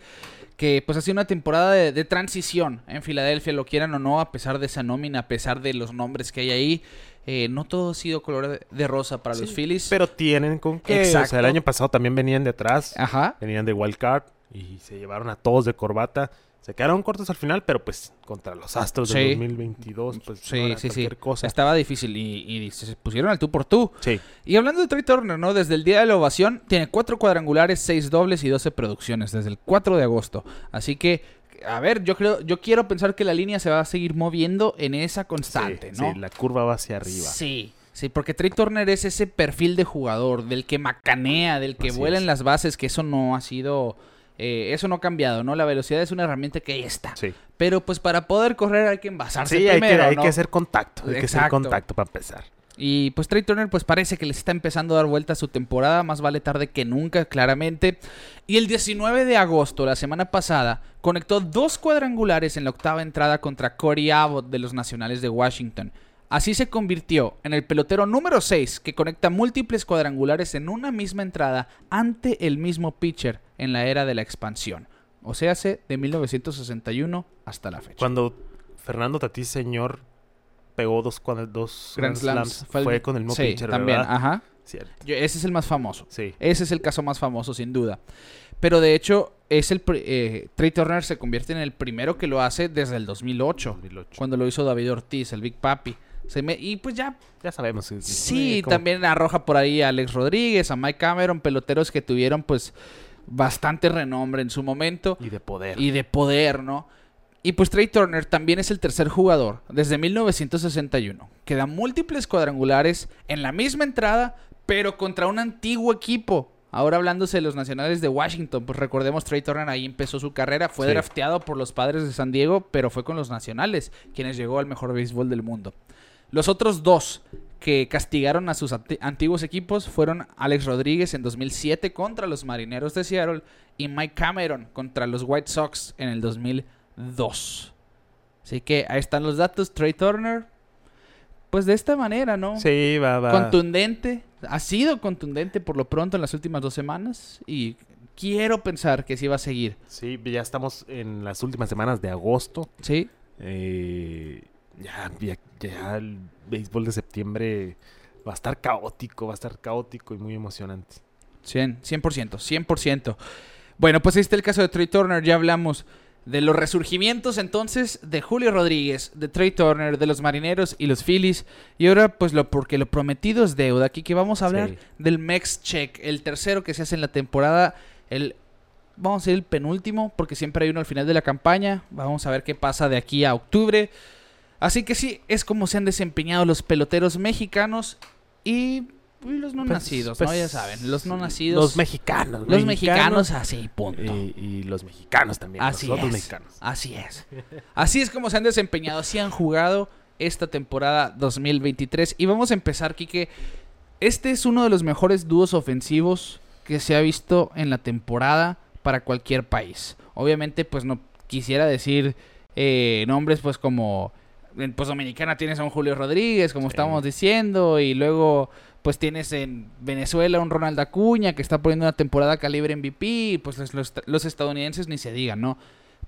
Que pues ha sido una temporada de, de transición en Filadelfia, lo quieran o no, a pesar de esa nómina, a pesar de los nombres que hay ahí. Eh, no todo ha sido color de, de rosa para los Phillies. Pero tienen con qué. O Exacto. sea, el año pasado también venían de atrás. Ajá. Venían de wild card y se llevaron a todos de corbata. Se quedaron cortos al final, pero pues contra los Astros Sí. del 2022, pues no Sí, era sí, sí. cualquier cosa. Estaba difícil y, y se pusieron al tú por tú. Sí. Y hablando de Trey Turner, ¿no? Desde el día de la ovación, tiene cuatro cuadrangulares, seis dobles y 12 producciones desde el 4 de agosto. Así que, a ver, yo creo, yo quiero pensar que la línea se va a seguir moviendo en esa constante, sí, ¿no? sí, la curva va hacia arriba. Sí. Sí, porque Trey Turner es ese perfil de jugador, del que macanea, del que Así vuela es. en las bases, que eso no ha sido, eh, eso no ha cambiado, ¿no? La velocidad es una herramienta que ahí está. Sí. Pero pues para poder correr hay que envasarse Sí, hay, primero, que, hay que hacer contacto. Hay que hacer contacto para empezar. Y pues Trey Turner pues parece que les está empezando a dar vuelta a su temporada, más vale tarde que nunca, claramente. Y el 19 de agosto, la semana pasada, conectó dos cuadrangulares en la octava entrada contra Corey Abbott de los Nacionales de Washington. Así se convirtió en el pelotero número 6 que conecta múltiples cuadrangulares en una misma entrada ante el mismo pitcher en la era de la expansión. O sea, hace de 1961 hasta la fecha. Cuando Fernando Tatís, señor, pegó dos, dos Grand Grand Slams. Slams, fue, el- con el mismo sí, pitcher, también, ¿verdad? ajá. Cierto. Yo- ese es el más famoso. Sí. Ese es el caso más famoso, sin duda. Pero de hecho, es el eh, Trey Turner se convierte en el primero que lo hace desde el 2008, 2008. cuando lo hizo David Ortiz, el Big Papi. Se me- y pues ya, Ya sabemos. sí, sí, como- también arroja por ahí a Alex Rodríguez, a Mike Cameron, peloteros que tuvieron pues bastante renombre en su momento Y de poder. y de poder, ¿no? Y pues Trey Turner también es el tercer jugador desde 1961 que da múltiples cuadrangulares en la misma entrada, pero contra un antiguo equipo. Ahora hablándose de los nacionales de Washington, pues recordemos Trey Turner ahí empezó su carrera, fue Sí. drafteado por los padres de San Diego, pero fue con los nacionales, quienes llegó al mejor béisbol del mundo. Los otros dos que castigaron a sus anti- antiguos equipos fueron Alex Rodríguez en 2007 contra los Marineros de Seattle y Mike Cameron contra los White Sox en el 2002. Así que ahí están los datos. Trey Turner, pues de esta manera, ¿no? Sí, va, va. Contundente. Ha sido contundente por lo pronto en las últimas dos semanas y quiero pensar que sí va a seguir. Sí, ya estamos en las últimas semanas de agosto. ¿Sí? Eh, ya, ya, ya el béisbol de septiembre va a estar caótico, va a estar caótico y muy emocionante. 100, 100%, 100%. Bueno, pues ahí está el caso de Trey Turner, ya hablamos de los resurgimientos entonces de Julio Rodríguez, de Trey Turner, de los Marineros y los Phillies. Y ahora pues lo porque lo prometido es deuda, aquí que vamos a hablar Sí. del Mex Check, el tercero que se hace en la temporada, el vamos a ser el penúltimo porque siempre hay uno al final de la campaña. Vamos a ver qué pasa de aquí a octubre. Así que sí, es como se han desempeñado los peloteros mexicanos y y los no Pues- nacidos, ¿no? pues, Ya saben, los no nacidos. Los mexicanos. Los mexicanos, así, punto. Y, y los mexicanos también. Así los es. mexicanos. Así es. Así es como se han desempeñado, así han jugado esta temporada 2023. Y vamos a empezar, Kike. Este es uno de los mejores dúos ofensivos que se ha visto en la temporada para cualquier país. Obviamente, pues no quisiera decir eh, nombres pues como... En pues Dominicana tienes a un Julio Rodríguez, como Sí. estamos diciendo, y luego pues tienes en Venezuela un Ronald Acuña que está poniendo una temporada calibre MVP, pues los, los- los estadounidenses ni se digan, ¿no?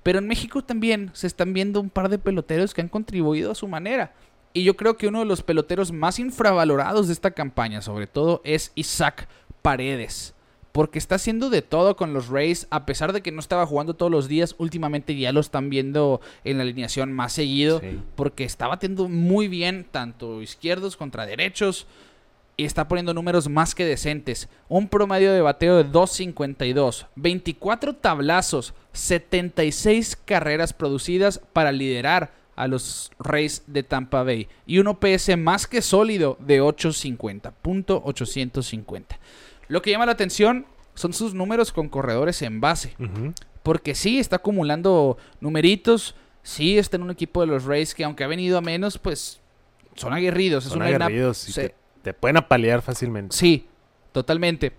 Pero en México también se están viendo un par de peloteros que han contribuido a su manera. Y yo creo que uno de los peloteros más infravalorados de esta campaña, sobre todo, es Isaac Paredes. Porque está haciendo de todo con los Rays, a pesar de que no estaba jugando todos los días, últimamente ya lo están viendo en la alineación más seguido Sí. porque está batiendo muy bien tanto izquierdos contra derechos y está poniendo números más que decentes. Un promedio de bateo de 2.52, 24 tablazos, 76 carreras producidas para liderar a los Rays de Tampa Bay y un OPS más que sólido de 850, punto 850. Lo que llama la atención son sus números con corredores en base. Porque sí, está acumulando numeritos. Sí, está en un equipo de los Rays que aunque ha venido a menos, pues son aguerridos. Es Son aguerridos se- te, pueden apalear fácilmente. Sí, totalmente.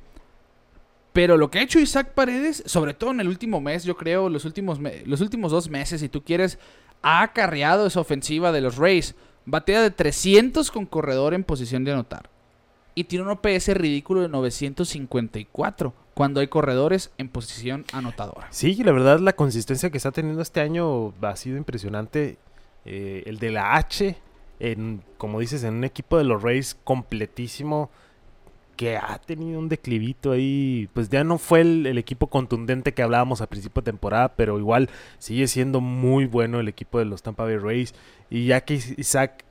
Pero lo que ha hecho Isaac Paredes, sobre todo en el último mes, yo creo, los últimos, los últimos dos meses, si tú quieres, ha acarreado esa ofensiva de los Rays. Batea de 300 con corredor en posición de anotar. Y tiene un OPS ridículo de 954 cuando hay corredores en posición anotadora. Sí, la verdad la consistencia que está teniendo este año ha sido impresionante. Eh, el de la H, en, como dices, en un equipo de los Rays completísimo que ha tenido un declivito ahí. Pues ya no fue el, el equipo contundente que hablábamos a principio de temporada, pero igual sigue siendo muy bueno el equipo de los Tampa Bay Rays. Y ya que Is- Isaac,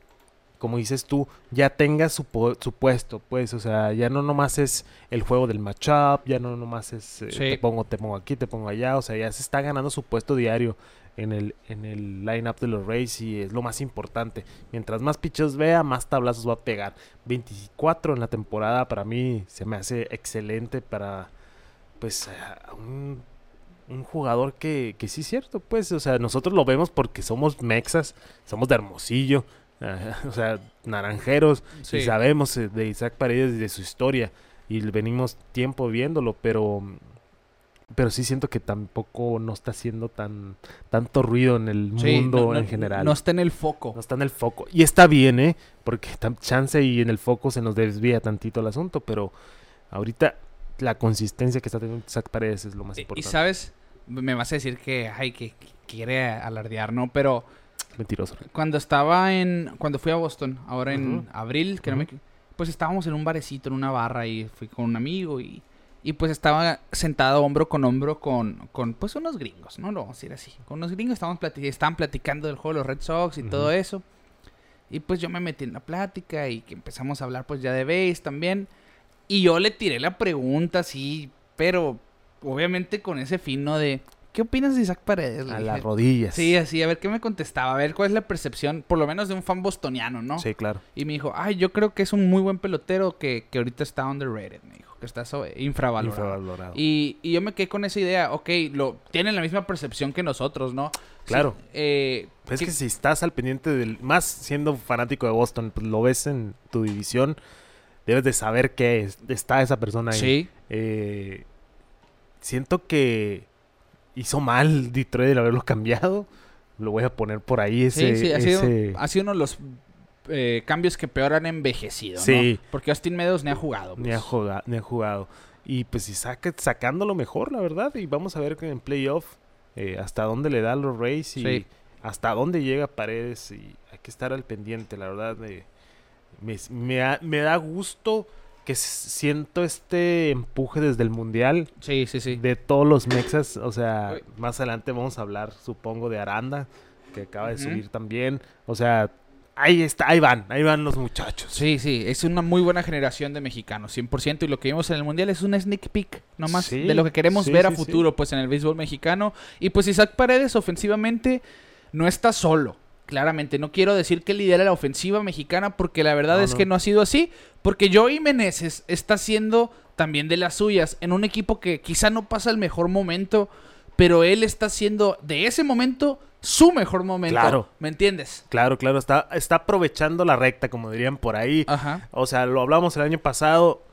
como dices tú, ya tenga su, puesto, pues, o sea, ya no nomás es el juego del matchup, ya no nomás es eh, Sí. te pongo, te pongo aquí, te pongo allá, o sea, ya se está ganando su puesto diario en el, en el lineup de los Rays y es lo más importante. Mientras más pitches vea, más tablazos va a pegar. 24 en la temporada para mí se me hace excelente para, pues, a un, un jugador que, que sí es cierto, pues, o sea, nosotros lo vemos porque somos mexas, somos de Hermosillo, o sea, naranjeros, Sí. y sabemos eh, de Isaac Paredes y de su historia y venimos tiempo viéndolo, pero pero sí siento que tampoco no está haciendo tan tanto ruido en el Sí, mundo no- no- en general. No está en el foco. No está en el foco. Y está bien, ¿eh? Porque chance y en el foco se nos desvía tantito el asunto, pero ahorita la consistencia que está teniendo Isaac Paredes es lo más Y- y importante. sabes, me vas a decir que, ay, que que quiere alardear, ¿no? Pero Mentiroso. cuando estaba en, cuando fui a Boston, ahora en abril, que no me, pues estábamos en un barecito, en una barra y fui con un amigo y, y pues estaba sentado hombro con hombro con, con pues unos gringos, ¿no? Lo vamos a decir así. Con unos gringos estábamos estaban platicando del juego de los Red Sox y todo eso. Y pues yo me metí en la plática y que empezamos a hablar pues ya de base también. Y yo le tiré la pregunta así, pero obviamente con ese fin, ¿no? De, ¿qué opinas de Isaac Paredes? Le A dije. las rodillas. Sí, así, a ver qué me contestaba, a ver cuál es la percepción, por lo menos de un fan bostoniano, ¿no? Sí, claro. Y me dijo, ay, yo creo que es un muy buen pelotero que, que ahorita está underrated, me dijo, que está infravalorado. Infravalorado. Y, y yo me quedé con esa idea, ok, lo, tienen la misma percepción que nosotros, ¿no? Sí, Claro. eh, que- es que si estás al pendiente del. Más siendo fanático de Boston, pues lo ves en tu división, debes de saber que es- está esa persona ahí. sí, Eh, siento que hizo mal Detroit el haberlo cambiado. Lo voy a poner por ahí ese. sí, sí, ha sido, ese- ha sido uno de los eh, cambios que peor han envejecido, Sí. ¿no? Porque Austin Meadows ni ha jugado. Ni ha, pues. jugado, ni ha jugado. Y pues si saca, sacándolo mejor, la verdad. Y vamos a ver que en playoff eh, hasta dónde le da los Rays y Sí. hasta dónde llega Paredes. Y hay que estar al pendiente, la verdad. eh, me, me da gusto que siento este empuje desde el Mundial Sí, sí, sí. de todos los mexas. O sea, Uy. más adelante vamos a hablar, supongo, de Aranda, que acaba de subir también. O sea, ahí está, ahí van, ahí van los muchachos. Sí, sí, es una muy buena generación de mexicanos, 100%, y lo que vimos en el Mundial es un sneak peek, nomás, Sí, de lo que queremos sí, ver a sí. futuro, pues, en el béisbol mexicano. Y pues Isaac Paredes, ofensivamente, no está solo, claramente. No quiero decir que lidera la ofensiva mexicana, porque la verdad No, es no. que no ha sido así, porque Joey Meneses está haciendo también de las suyas, en un equipo que quizá no pasa el mejor momento, pero él está haciendo de ese momento su mejor momento. Claro. ¿Me entiendes? Claro, claro, está, está aprovechando la recta, como dirían por ahí. Ajá. O sea, lo hablamos el año pasado,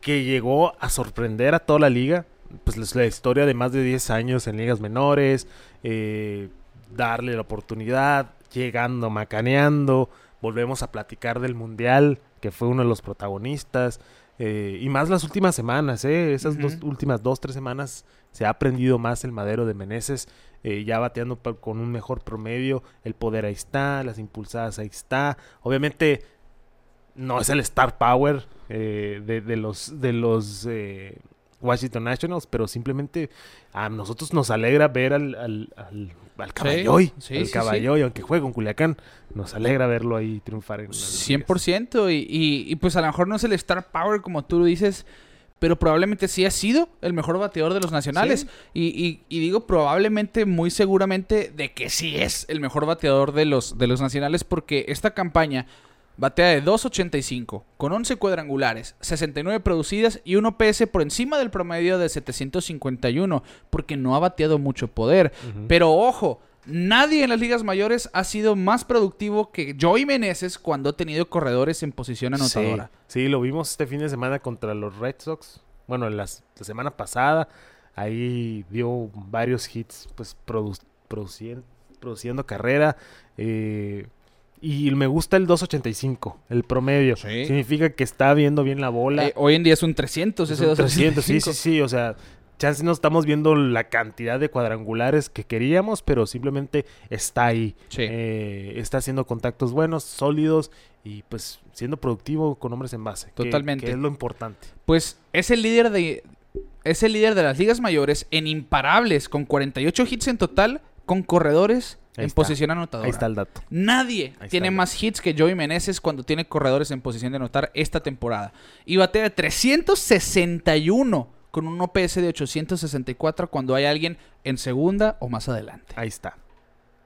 que llegó a sorprender a toda la liga. Pues es la historia de más de 10 años en ligas menores, eh, darle la oportunidad, llegando, macaneando. Volvemos a platicar del Mundial, que fue uno de los protagonistas. eh, y más las últimas semanas, ¿eh? Esas dos últimas dos, tres semanas se ha aprendido más el madero de Meneses, eh, ya bateando con un mejor promedio. El poder ahí está, las impulsadas ahí está. Obviamente no es el star power eh, de, de los de los Washington Nationals, pero simplemente a nosotros nos alegra ver al, al, al, al Caballoy, sí, sí, Caballoy, aunque juegue con Culiacán, nos alegra verlo ahí triunfar en las ligas. 100% y, y, y pues a lo mejor no es el Star Power como tú lo dices, pero probablemente sí ha sido el mejor bateador de los nacionales. Sí. Y, y- y digo probablemente, muy seguramente, de que sí es el mejor bateador de los, de los nacionales porque esta campaña batea de 2.85 con 11 cuadrangulares, 69 producidas y un OPS por encima del promedio de 751 porque no ha bateado mucho poder. Pero ojo, nadie en las ligas mayores ha sido más productivo que Joey Meneses cuando ha tenido corredores en posición anotadora. Sí, sí, lo vimos este fin de semana contra los Red Sox. Bueno, las- la semana pasada ahí dio varios hits, pues produ- producien- produciendo carrera. eh, y me gusta el 2.85, el promedio. Sí. Significa que está viendo bien la bola. Eh, hoy en día es un 300 Es ese un 300, sí, 285. sí, sí. O sea, chance no estamos viendo la cantidad de cuadrangulares que queríamos, pero simplemente está ahí. Sí. Eh, está haciendo contactos buenos, sólidos y pues siendo productivo con hombres en base. que- Totalmente. Que es lo importante. Pues es el líder de es el líder de las ligas mayores en imparables con 48 hits en total con corredores Ahí en está. posición anotadora. Ahí está el dato. Nadie tiene más hits que Joey Meneses cuando tiene corredores en posición de anotar esta temporada. Y batea de 361 con un OPS de 864 cuando hay alguien en segunda o más adelante. Ahí está.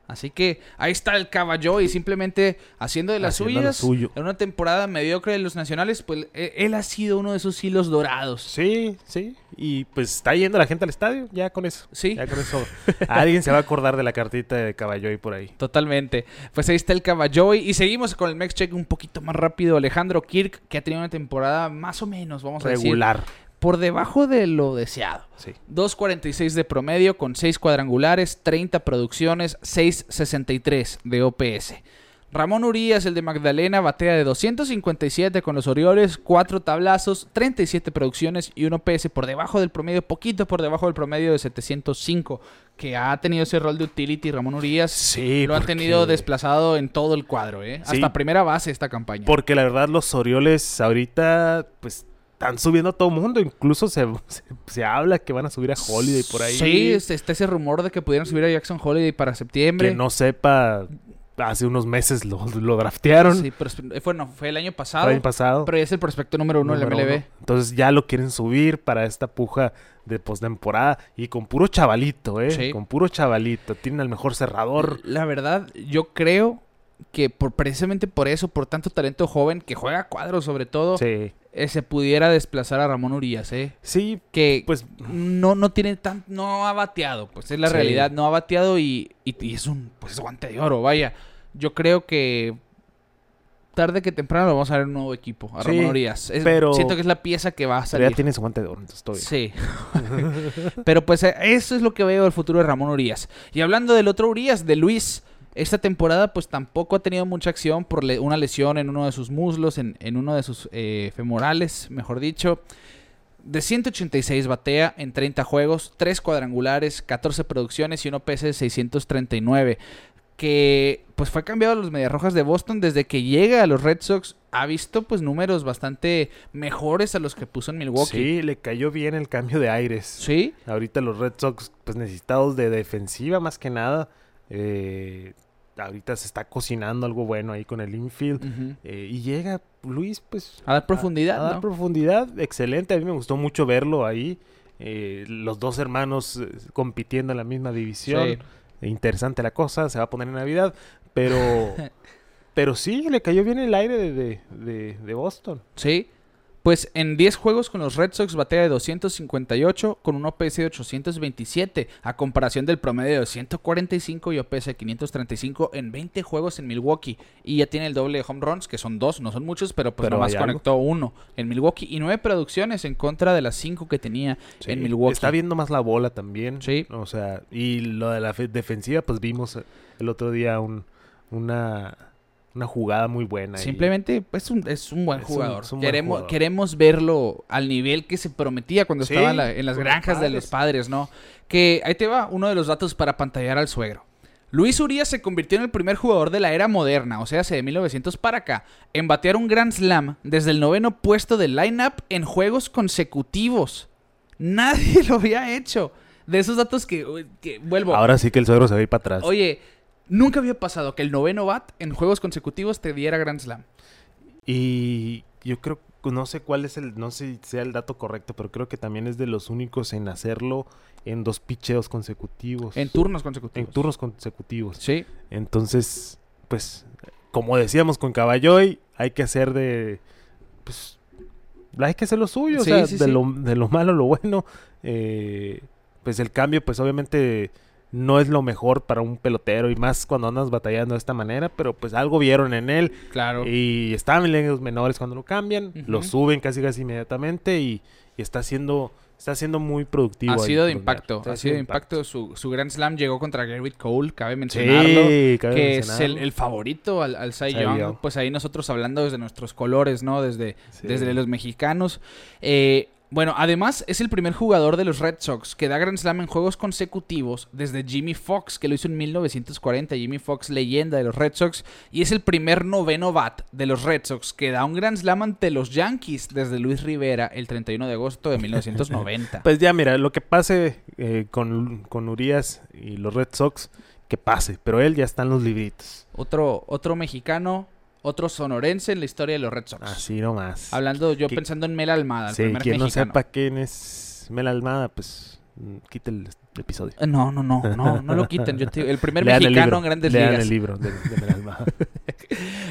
Así que ahí está el caballo y simplemente haciendo de las Haciendo suyas suyo. en una temporada mediocre de los nacionales, pues e- él ha sido uno de esos hilos dorados. Sí, sí. Y pues está yendo la gente al estadio, ya con eso. Sí. Ya con eso. Alguien se va a acordar de la cartita de Caballoy por ahí. Totalmente. Pues ahí está el caballo y seguimos con el Mex Check un poquito más rápido. Alejandro Kirk, que ha tenido una temporada más o menos, vamos a decir, Regular. Por debajo de lo deseado. Sí. 2.46 de promedio con 6 cuadrangulares, 30 producciones, 6.63 de OPS. Ramón Urias, el de Magdalena, batea de 257 con los Orioles, 4 tablazos, 37 producciones y un OPS por debajo del promedio, poquito por debajo del promedio de 705, que ha tenido ese rol de utility Ramón Urias. Sí, lo ha porque- tenido desplazado en todo el cuadro, ¿eh? Sí. hasta primera base esta campaña. Porque la verdad los Orioles ahorita pues están subiendo a todo mundo. Incluso se, se, se habla que van a subir a Holiday por ahí. Sí, es- está ese rumor de que pudieran subir a Jackson Holiday para septiembre. Que no sepa, hace unos meses lo, lo draftearon. Sí, pero fue, no, fue el año pasado. el año pasado. Pero ya es el prospecto número uno Número del MLB. uno. Entonces ya lo quieren subir para esta puja de postemporada. Y con puro chavalito, ¿eh? Sí. Con puro chavalito. Tienen al mejor cerrador. La verdad, yo creo que por precisamente por eso, por tanto talento joven que juega cuadros sobre todo, Sí. Eh, se pudiera desplazar a Ramón Urias, ¿eh? Sí, Que pues no, no tiene tan, no ha bateado, pues es la Sí. realidad, no ha bateado y, y- y es un pues es guante de oro, vaya. Yo creo que tarde que temprano lo vamos a ver en un nuevo equipo, a Sí, Ramón Urias. Es- pero- siento que es la pieza que va a pero salir. ya tiene su guante de oro, entonces. Sí. Pero pues eh, eso es lo que veo del futuro de Ramón Urias. Y hablando del otro Urias, de Luis, esta temporada pues tampoco ha tenido mucha acción por le- una lesión en uno de sus muslos, en, en uno de sus eh, femorales, mejor dicho. De 186 batea en 30 juegos, 3 cuadrangulares, 14 producciones y un OPS de 639. Que pues fue cambiado a los Medias Rojas de Boston desde que llega a los Red Sox. Ha visto pues números bastante mejores a los que puso en Milwaukee. Sí, le cayó bien el cambio de aires. Sí, Ahorita los Red Sox, pues necesitados de defensiva más que nada. Eh, ahorita se está cocinando algo bueno ahí con el infield. Eh, y llega Luis, pues. A dar profundidad, a dar ¿no? profundidad. Excelente. A mí me gustó mucho verlo ahí. Eh, los dos hermanos eh, compitiendo en la misma división. Sí. Interesante la cosa. Se va a poner en Navidad. Pero. pero sí, le cayó bien el aire de, de- de- de Boston. Sí. Pues en 10 juegos con los Red Sox batea de 258 con un OPS de 827 a comparación del promedio de 145 y OPS de 535 en 20 juegos en Milwaukee y ya tiene el doble de home runs que son dos, no son muchos, pero pues Pero nomás algo. conectó uno en Milwaukee y nueve producciones en contra de las cinco que tenía Sí, en Milwaukee. Está viendo más la bola también. Sí. O sea, y lo de la fe- defensiva, pues vimos el otro día un, una, una jugada muy buena. Simplemente pues, un- es un buen Es un- jugador. es un buen queremos, jugador. queremos verlo al nivel que se prometía cuando Sí, estaba en, la- en las los granjas de los padres, ¿no? Que ahí te va uno de los datos para pantallar al suegro. Luis Urias se convirtió en el primer jugador de la era moderna, o sea, hace de 1900 para acá, en batear un Grand Slam desde el noveno puesto del lineup en juegos consecutivos. Nadie lo había hecho. De esos datos que, que vuelvo. Ahora sí que el suegro se va a ir para atrás. Oye, nunca había pasado que el noveno bat en juegos consecutivos te diera Grand Slam. Y yo creo, no sé cuál es el, no sé si sea el dato correcto, pero creo que también es de los únicos en hacerlo en dos picheos consecutivos. En turnos En consecutivos. turnos consecutivos. Sí. Entonces, pues, como decíamos con Caballoy, hay que hacer de, pues, hay que hacer lo suyo, Sí, o sea, sí, de, sí. Lo, de lo malo lo bueno. Eh, pues el cambio, pues obviamente no es lo mejor para un pelotero y más cuando andas batallando de esta manera, pero pues algo vieron en él Claro. y estaban en ligas menores cuando lo cambian, lo suben casi casi inmediatamente y, y está siendo está siendo muy productivo. ha sido de impacto. Ha sido de impacto. Su, su Grand Slam llegó contra Garrett Cole, cabe Sí, mencionarlo. cabe que es el, el favorito al, al Cy Cy Young. Young. Pues ahí nosotros hablando desde nuestros colores, ¿no? Desde, Sí. desde los mexicanos. Eh, bueno, además es el primer jugador de los Red Sox que da Grand Slam en juegos consecutivos desde Jimmy Fox, que lo hizo en 1940. Jimmy Fox, leyenda de los Red Sox. Y es el primer noveno bat de los Red Sox que da un Grand Slam ante los Yankees desde Luis Rivera el 31 de agosto de 1990. Pues ya, mira, lo que pase eh, con, con Urias y los Red Sox, que pase. Pero él ya está en los libritos. Otro, otro mexicano, otro sonorense en la historia de los Red Sox. Así nomás. Hablando yo Que- pensando en Mel Almada, el Sí, primer quien no sepa quién es Mel Almada, pues quite el, episodio. Eh, No, no, no, no, no lo quiten. Yo te- el primer Lean mexicano en Grandes lean Ligas. el libro de, de.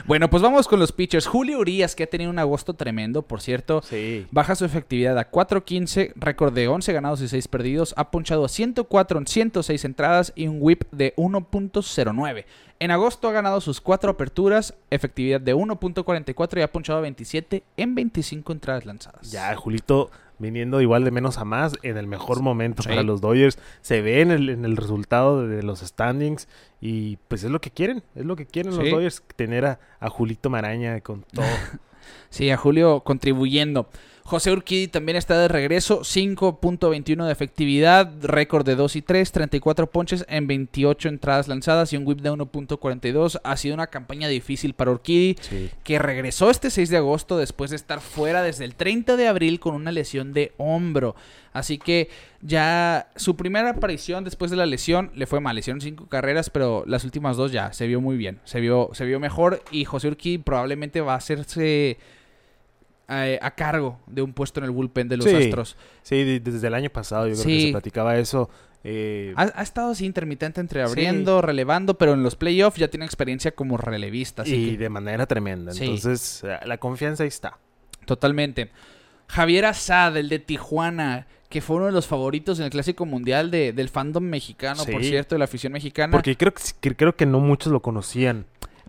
Bueno, pues vamos con los pitchers. Julio Urias, que ha tenido un agosto tremendo, por cierto. sí. Baja su efectividad a 4.15, récord de 11 ganados y 6 perdidos. Ha ponchado a 104 en 106 entradas y un whip de 1.09. En agosto ha ganado sus 4 aperturas, efectividad de 1.44 y ha ponchado a 27 en 25 entradas lanzadas. Ya, Julito viniendo igual de menos a más en el mejor momento Sí. para los Dodgers. Se ve en el, en el resultado de los standings y pues es lo que quieren, es lo que quieren los. Dodgers, tener a, a Julito Maraña con todo. Sí, a Julio contribuyendo. José Urquidi también está de regreso, 5.21 de efectividad, récord de 2 y 3, 34 ponches en 28 entradas lanzadas y un whip de 1.42. Ha sido una campaña difícil para Urquidi, Sí. que regresó este 6 de agosto después de estar fuera desde el 30 de abril con una lesión de hombro. Así que ya su primera aparición después de la lesión le fue mal. Le hicieron cinco carreras, pero las últimas dos ya se vio muy bien. Se vio, se vio mejor y José Urquidi probablemente va a hacerse eh, a cargo de un puesto en el bullpen de los Sí. Astros. Sí, de- desde el año pasado yo creo que Sí. se platicaba eso. eh, Ha, ha estado así intermitente entre abriendo, relevando, pero en los playoffs ya tiene experiencia como relevista. Así y que de manera tremenda. Sí. Entonces, eh, la confianza ahí está. Totalmente. Javier Azad, el de Tijuana, que fue uno de los favoritos en el Clásico Mundial de- del fandom mexicano, por cierto, de la afición mexicana. Porque creo que, que- creo que no muchos lo conocían.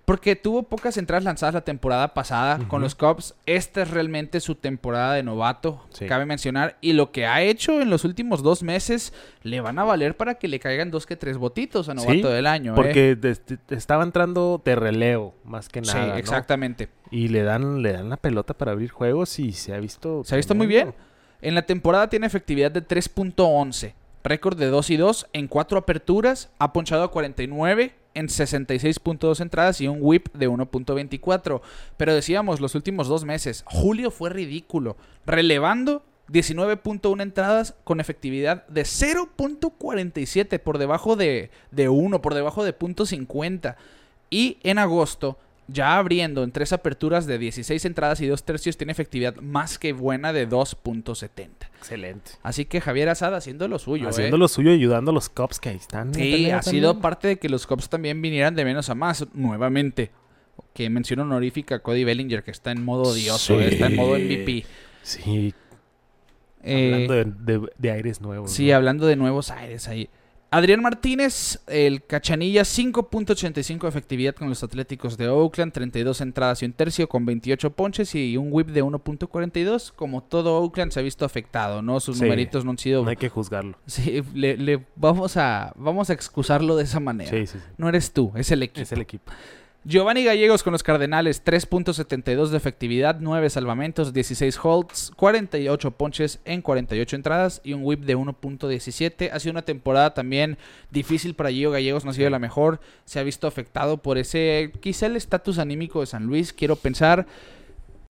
Porque tuvo pocas entradas lanzadas la temporada pasada con los Cubs. Esta es realmente su temporada de novato, Sí. cabe mencionar. Y lo que ha hecho en los últimos dos meses le van a valer para que le caigan dos que tres votitos a novato Sí, del año. ¿eh? Porque te estaba entrando de relevo, más que Sí, nada. ¿no? exactamente. Y le dan, le dan la pelota para abrir juegos y se ha visto. Se ha visto muy bien. En la temporada tiene efectividad de 3.11, récord de 2 y 2 en 4 aperturas, ha ponchado a 49 en 66.2 entradas y un whip de 1.24. Pero decíamos, los últimos dos meses, julio fue ridículo, relevando 19.1 entradas con efectividad de 0.47 por debajo de, de 1, por debajo de .50. Y en agosto, ya abriendo en tres aperturas de 16 entradas y 2 tercios, tiene efectividad más que buena de 2.70. Excelente. Así que Javier Asada haciendo lo suyo. Haciendo ¿eh? lo suyo, ayudando a los Cubs que ahí están. Sí, ha sido también. parte de que los Cubs también vinieran de menos a más nuevamente. Que menciono honorífica a Cody Bellinger, que está en modo odioso, Sí. está en modo MVP. Sí, Eh, hablando de, de- de aires nuevos. Sí, ¿no? hablando de nuevos aires ahí. Adrián Martínez, el cachanilla, 5.85 de efectividad con los Atléticos de Oakland, 32 entradas y un tercio con 28 ponches y un whip de 1.42. Como todo Oakland se ha visto afectado, ¿no? Sus Sí. numeritos no han sido... No hay que juzgarlo. Sí, le, le- vamos, a, vamos a excusarlo de esa manera. Sí, sí, sí. No eres tú, es el equipo. Es el equipo. Giovanni Gallegos con los Cardenales, 3.72 de efectividad, 9 salvamentos, 16 holds, 48 ponches en 48 entradas y un whip de 1.17. Ha sido una temporada también difícil para Gio Gallegos, no ha sido la mejor. Se ha visto afectado por ese, quizá el estatus anímico de San Luis, quiero pensar.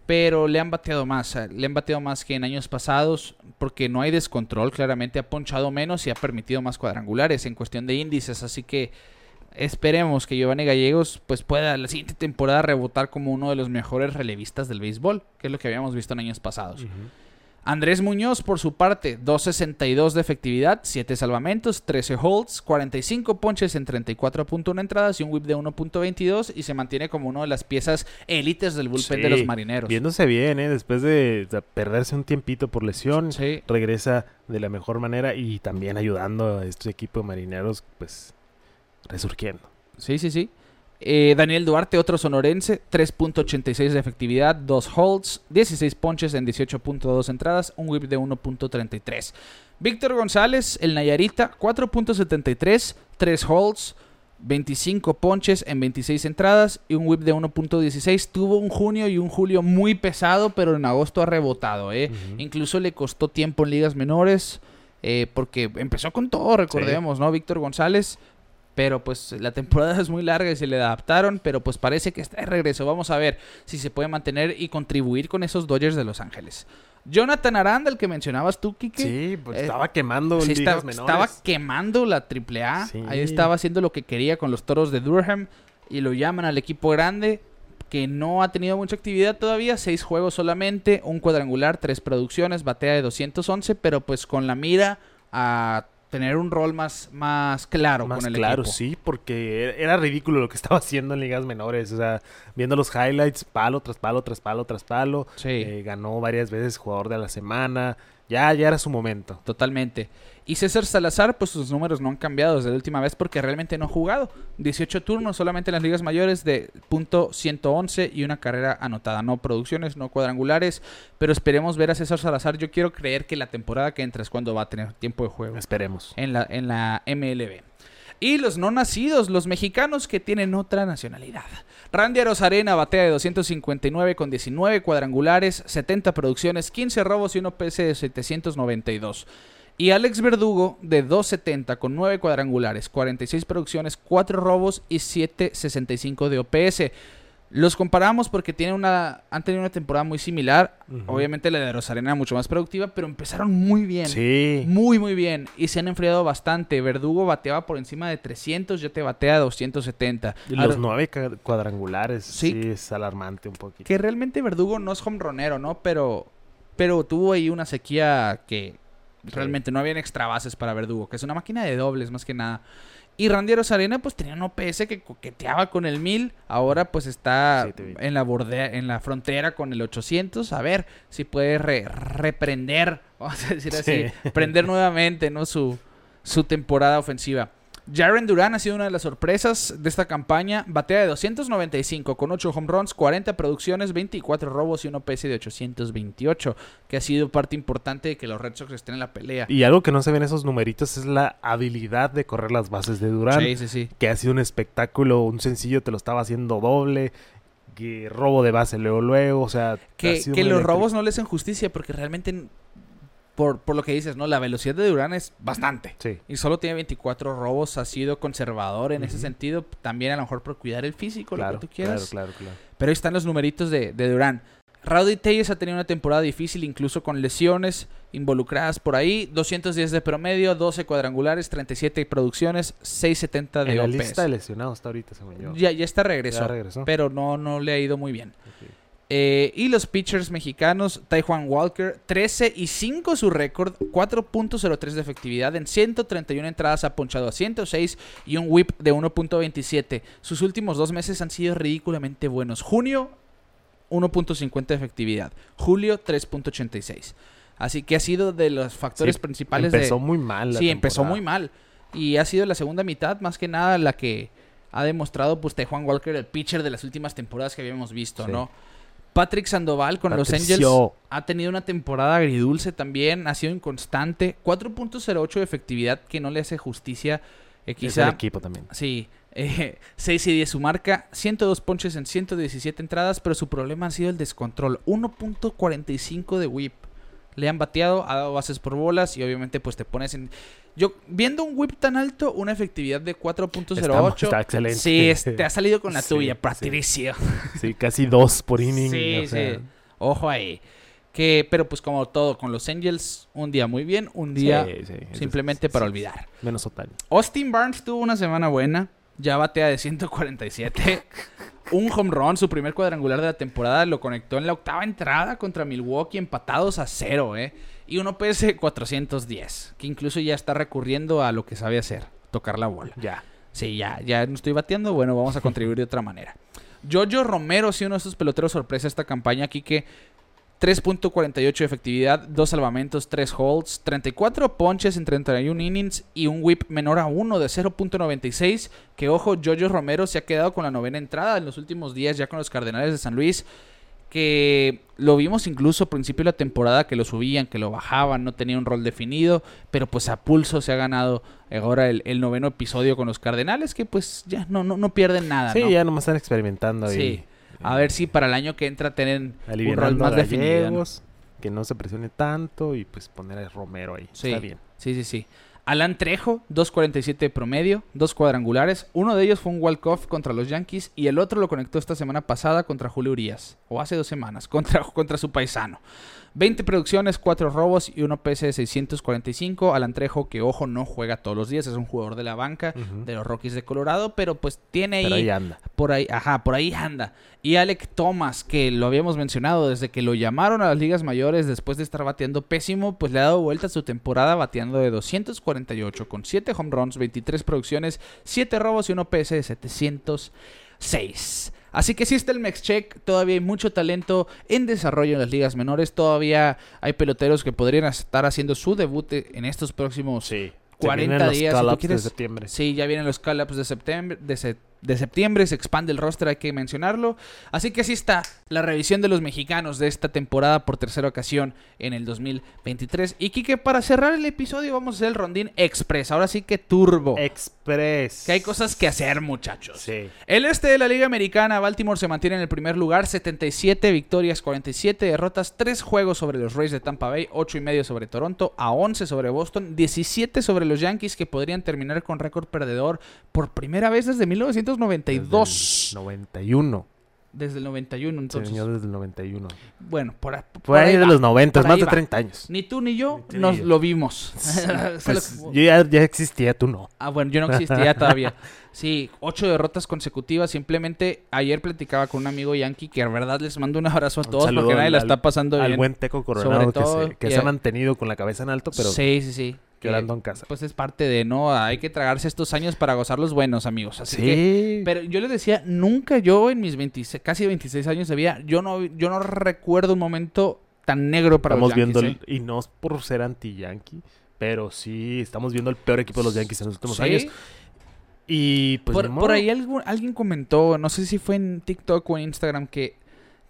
Pero le han bateado más, eh, le han bateado más que en años pasados, porque no hay descontrol, claramente ha ponchado menos y ha permitido más cuadrangulares en cuestión de índices, así que esperemos que Giovanni Gallegos pues pueda la siguiente temporada rebotar como uno de los mejores relevistas del béisbol, que es lo que habíamos visto en años pasados. Andrés Muñoz, por su parte, 2.62 de efectividad, 7 salvamentos, 13 holds, 45 ponches en 34.1 entradas y un whip de 1.22 y se mantiene como una de las piezas élites del bullpen de los marineros. Viéndose bien, ¿eh? Después de, de perderse un tiempito por lesión, Sí. regresa de la mejor manera y también ayudando a este equipo de marineros, pues, resurgiendo. Sí, sí, sí. Eh, Daniel Duarte, otro sonorense, 3.86 de efectividad, 2 holds, 16 ponches en 18.2 entradas, un whip de 1.33. Víctor González, el Nayarita, 4.73, 3 holds, 25 ponches en 26 entradas y un whip de 1.16. Tuvo un junio y un julio muy pesado, pero en agosto ha rebotado. ¿eh? Incluso le costó tiempo en ligas menores. eh, porque empezó con todo, recordemos, ¿no? Víctor González. Pero pues la temporada es muy larga y se le adaptaron. Pero pues parece que está de regreso. Vamos a ver si se puede mantener y contribuir con esos Dodgers de Los Ángeles. Jonathan Aranda, el que mencionabas tú, Kike. Sí, pues Eh, estaba quemando Sí, está- estaba quemando la AAA. Sí. Ahí estaba haciendo lo que quería con los toros de Durham. Y lo llaman al equipo grande. Que no ha tenido mucha actividad todavía. Seis juegos solamente. Un cuadrangular, tres producciones. Batea de 211. Pero pues con la mira a tener un rol más, más claro Más con el claro, equipo. sí, porque era ridículo lo que estaba haciendo en ligas menores. O sea, viendo los highlights, palo tras palo, tras palo, tras palo. Sí. Eh, ganó varias veces jugador de la semana. Ya, ya era su momento. Totalmente. Y César Salazar, pues sus números no han cambiado desde la última vez porque realmente no ha jugado. 18 turnos solamente en las ligas mayores de punto 111 y una carrera anotada. No producciones, no cuadrangulares. Pero esperemos ver a César Salazar. Yo quiero creer que la temporada que entra es cuando va a tener tiempo de juego Esperemos. en la, en la MLB. Y los no nacidos, los mexicanos que tienen otra nacionalidad. Randy Arozarena batea de 259 con 19 cuadrangulares, 70 producciones, 15 robos y un OPS de 792. Y Alex Verdugo de 270 con 9 cuadrangulares, 46 producciones, 4 robos y 765 de OPS. Los comparamos porque tienen una, han tenido una temporada muy similar. Obviamente la de Rosarena mucho más productiva, pero empezaron muy bien. Sí. Muy, muy bien. Y se han enfriado bastante. Verdugo bateaba por encima de 300, yo te batea 270. Y los Ahora, nueve cuadrangulares, Sí. sí. es alarmante un poquito. que realmente Verdugo no es homeronero, ¿no? Pero, pero tuvo ahí una sequía que realmente no habían extra bases para Verdugo, que es una máquina de dobles más que nada. Y Randy Arozarena pues tenía un OPS que coqueteaba con el 1000, ahora pues está Sí, en la bordea, en la frontera con el 800, a ver si puede re- reprender, vamos a decir así, Sí. prender nuevamente, ¿no? Su, su temporada ofensiva. Jaren Duran ha sido una de las sorpresas de esta campaña. Batea de 295 con 8 home runs, 40 producciones, 24 robos y un OPS de 828, que ha sido parte importante de que los Red Sox estén en la pelea. Y algo que no se ve en esos numeritos es la habilidad de correr las bases de Durán. Sí, sí, sí. Que ha sido un espectáculo, un sencillo te lo estaba haciendo doble. Que robo de base luego, luego. O sea, Que, que los eléctrico. robos no le hacen justicia porque realmente, por, por lo que dices, ¿no? La velocidad de Durán es bastante. Sí. Y solo tiene 24 robos, ha sido conservador en ese sentido. También a lo mejor por cuidar el físico, Claro, lo que tú claro, quieras. claro, claro. Pero ahí están los numeritos de, de Durán. Rowdy Telles ha tenido una temporada difícil, incluso con lesiones involucradas por ahí. 210 de promedio, 12 cuadrangulares, 37 producciones, 670 de En la OPS. lista de lesionados está ahorita, según yo. Ya, ya está regreso, Ya regresó. pero no, no le ha ido muy bien. Ok. Eh, y los pitchers mexicanos, Taijuan Walker, 13 y 5 su récord, 4.03 de efectividad. En 131 entradas ha ponchado a 106 y un whip de 1.27. Sus últimos dos meses han sido ridículamente buenos. Junio, 1.50 de efectividad. Julio, 3.86. Así que ha sido de los factores Sí, principales Empezó de... muy mal. la Sí, empezó muy mal. Y ha sido la segunda mitad, más que nada, la que ha demostrado, pues, Juan Walker, el pitcher de las últimas temporadas que habíamos visto, Sí. ¿no? Patrick Sandoval con los Angels ha tenido una temporada agridulce también, ha sido inconstante. 4.08 de efectividad que no le hace justicia. Eh, Es quizá, el equipo también. sí, eh, 6 y 10 su marca, 102 ponches en 117 entradas, pero su problema ha sido el descontrol. 1.45 de whip. Le han bateado, ha dado bases por bolas y obviamente pues te pones en... Yo, viendo un whip tan alto, una efectividad de 4.08... Está, excelente. Sí, es- te ha salido con la Sí, tuya. Patricio. Sí, casi dos por inning. Sí, o sea, sí. Ojo ahí. Que, pero pues como todo, con los Angels, un día muy bien, un día simplemente para olvidar. Menos Otani. Austin Barnes tuvo una semana buena. Ya batea de 147. un home run, su primer cuadrangular de la temporada. Lo conectó en la octava entrada contra Milwaukee, empatados a cero, ¿eh? Y un OPS 410, que incluso ya está recurriendo a lo que sabe hacer, tocar la bola. Ya. Sí, ya, ya no estoy bateando. Bueno, vamos a contribuir de otra manera. Jojo Romero sido uno de esos peloteros sorpresa esta campaña aquí que 3.48 de efectividad, 2 salvamentos, 3 holds, 34 ponches en 31 innings y un whip menor a 1 de 0.96. Que ojo, Jojo Romero se ha quedado con la novena entrada en los últimos días ya con los Cardenales de San Luis. Que lo vimos incluso a principio de la temporada que lo subían, que lo bajaban, no tenía un rol definido, pero pues a pulso se ha ganado ahora el, el noveno episodio con los Cardenales, que pues ya no, no, no pierden nada. Sí, ¿no? ya nomás están experimentando ahí. Sí. A ver si para el año que entra tienen un rol más definido. que no se presione tanto y pues poner a Romero ahí. Sí. Está bien. Sí, sí, sí. Alan Trejo, 2.47 de promedio, dos cuadrangulares. Uno de ellos fue un walk-off contra los Yankees y el otro lo conectó esta semana pasada contra Julio Urias, o hace dos semanas, contra, contra su paisano. 20 producciones, 4 robos y 1 PS de 645. Alan Trejo, que ojo, no juega todos los días, es un jugador de la banca de los Rockies de Colorado, pero pues tiene Pero ahí anda. por ahí, ajá, por ahí anda. Y Alec Thomas, que lo habíamos mencionado desde que lo llamaron a las ligas mayores después de estar bateando pésimo, pues le ha dado vuelta a su temporada bateando de 248 con 7 home runs, 23 producciones, 7 robos y 1 PS de 706. Así que sí está el Mex Check, todavía hay mucho talento en desarrollo en las ligas menores, todavía hay peloteros que podrían estar haciendo su debut en estos próximos Sí. 40 días, si tú quieres- de septiembre. Sí, ya vienen los call-ups de septiembre, de, se- de septiembre, se expande el roster, hay que mencionarlo. Así que así está la revisión de los mexicanos de esta temporada por tercera ocasión en el 2023. Y Kike, para cerrar el episodio vamos a hacer el rondín express, ahora sí que turbo. Express. que hay cosas que hacer, muchachos. Sí. El este de la Liga Americana, Baltimore se mantiene en el primer lugar, 77 victorias, 47 derrotas, 3 juegos sobre los Rays de Tampa Bay, 8 y medio sobre Toronto, a 11 sobre Boston, 17 sobre los Yankees que podrían terminar con récord perdedor por primera vez desde 1992. Desde el 91. Desde el 91, entonces. Señor, desde el 91. Bueno, por, por Fue ahí de los 90, por más de va. 30 años. Ni tú ni yo Ni tú ni nos yo. lo vimos. Pues, yo ya, ya existía, tú no. Ah, bueno, yo no existía todavía. Sí, ocho derrotas consecutivas. Simplemente ayer platicaba con un amigo yankee que en verdad les mando un abrazo a Un todos porque nadie al- la está pasando Al bien. buen Teco Coronado Sobre que, se, que se ha mantenido con la cabeza en alto, pero sí, sí, sí. Que, llorando en casa. Pues es parte de, ¿no? Hay que tragarse estos años para gozar los buenos, amigos. Así que sí. pero yo les decía, nunca yo en mis 26, casi 26 años de vida, yo no, yo no recuerdo un momento tan negro para estamos los viendo, Yankees, el- y no es por ser anti-yankee, pero sí estamos viendo el peor equipo de los Yankees en los últimos ¿Sí? años. Y pues por, por ahí algún- alguien comentó, no sé si fue en TikTok o en Instagram, que,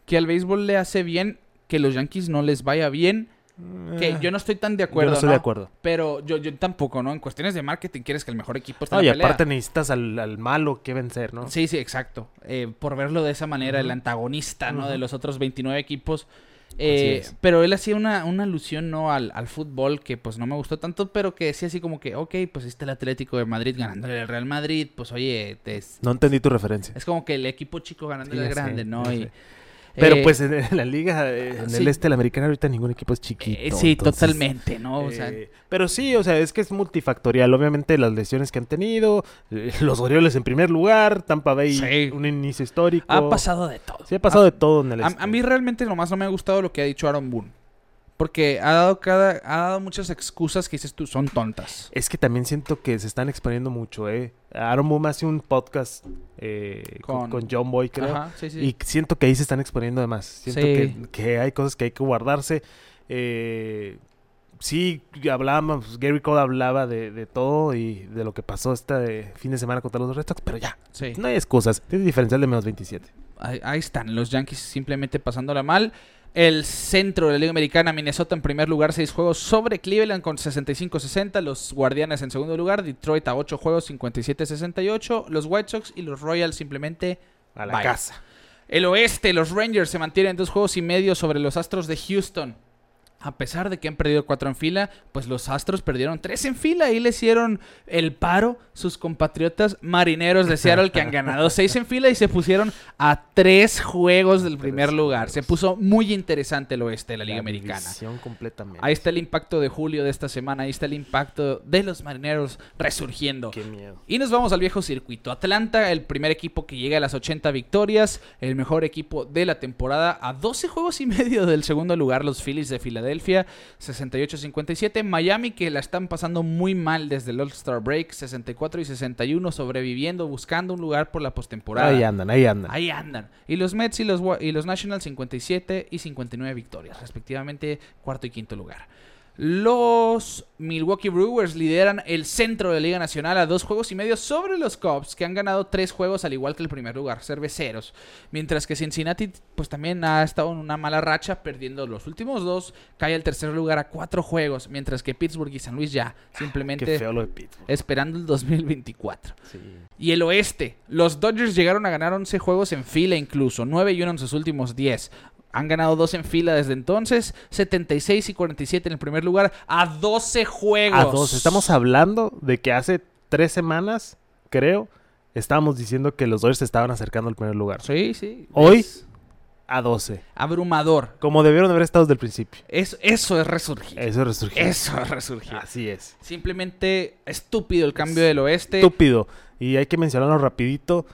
que al béisbol le hace bien que los Yankees no les vaya bien. Que Eh, yo no estoy tan de yo acuerdo, no estoy ¿no? de acuerdo. Pero yo, yo tampoco, ¿no? En cuestiones de marketing quieres que el mejor equipo esté No, en y pelea. aparte necesitas al, al malo que vencer, ¿no? Sí, sí, exacto. Eh, por verlo de esa manera, el antagonista, ¿no? De los otros 29 equipos. Eh, pero él hacía una, una alusión, ¿no? Al, al fútbol que pues no me gustó tanto, pero que decía así como que, ok, pues está el Atlético de Madrid ganándole al Real Madrid, pues oye, te- No entendí tu referencia. es como que el equipo chico ganándole Sí, al grande, ¿no? Y, sé. Pero eh, pues en, en la liga, eh, en sí. el este de la americana ahorita ningún equipo es chiquito. eh, sí, entonces, totalmente, ¿no? O sea, eh, pero sí, o sea, es que es multifactorial. Obviamente las lesiones que han tenido, los Orioles en primer lugar, Tampa Bay Sí. un inicio histórico. ha pasado de todo. Sí, ha pasado de todo en el A, este. a mí realmente nomás no me ha gustado lo que ha dicho Aaron Boone. Porque ha dado cada, ha dado muchas excusas que dices tú son tontas. Es que también siento que se están exponiendo mucho, ¿eh? Aaron Boone hace un podcast eh, con, John Boy, creo. Ajá, sí, sí. Y siento que ahí se están exponiendo de más. Siento Sí. que, que hay cosas que hay que guardarse. Eh, sí, hablábamos, Gary Cole hablaba de, de todo y de lo que pasó este fin de semana contra los Red Sox, pero ya, Sí. no hay excusas. Tiene diferencial de menos 27. Ahí, ahí están, los Yankees simplemente pasándola mal. El centro de la Liga Americana, Minnesota en primer lugar, 6 juegos sobre Cleveland con 65-60. Los Guardianes en segundo lugar, Detroit a 8 juegos, 57-68. Los White Sox y los Royals simplemente A la casa. El oeste, los Rangers se mantienen dos juegos y medio sobre los Astros de Houston. A pesar de que han perdido cuatro en fila, pues los Astros perdieron tres en fila y le hicieron el paro sus compatriotas marineros de Seattle que han ganado seis en fila y se pusieron a tres juegos del primer lugar. Se puso muy interesante el oeste de la Liga Americana. completamente. Ahí está el impacto de julio de esta semana, ahí está el impacto de los marineros resurgiendo. Qué miedo. Y nos vamos al viejo circuito. Atlanta, el primer equipo que llega a las 80 victorias, el mejor equipo de la temporada, a 12 juegos y medio del segundo lugar, los Phillies de Filadelfia, 68-57. Miami, que la están pasando muy mal desde el All-Star Break, 64 y 61, sobreviviendo, buscando un lugar por la postemporada. Ahí andan, ahí andan. Ahí andan. Y los Mets y los, y los Nationals 57 y 59 victorias, respectivamente cuarto y quinto lugar. Los Milwaukee Brewers lideran el centro de la Liga Nacional a dos juegos y medio sobre los Cubs, que han ganado tres juegos al igual que el primer lugar, cerveceros. Mientras que Cincinnati, pues también ha estado en una mala racha, perdiendo los últimos dos, cae al tercer lugar a cuatro juegos, mientras que Pittsburgh y San Luis ya, Qué simplemente feo lo de Pittsburgh. esperando el 2024. Sí. Y el oeste, los Dodgers llegaron a ganar 11 juegos en fila incluso, 9 y 1 en sus últimos 10. Han ganado dos en fila desde entonces, 76 y 47 en el primer lugar, a 12 juegos. A dos. Estamos hablando de que hace tres semanas, creo, estábamos diciendo que los Dodgers se estaban acercando al primer lugar. Sí, sí. Hoy, Es a 12. abrumador. Como debieron haber estado desde el principio. Es, eso es resurgir. Eso resurgió. Eso es resurgir. Así es. Simplemente estúpido el cambio del oeste. Estúpido. Y hay que mencionarlo rapidito.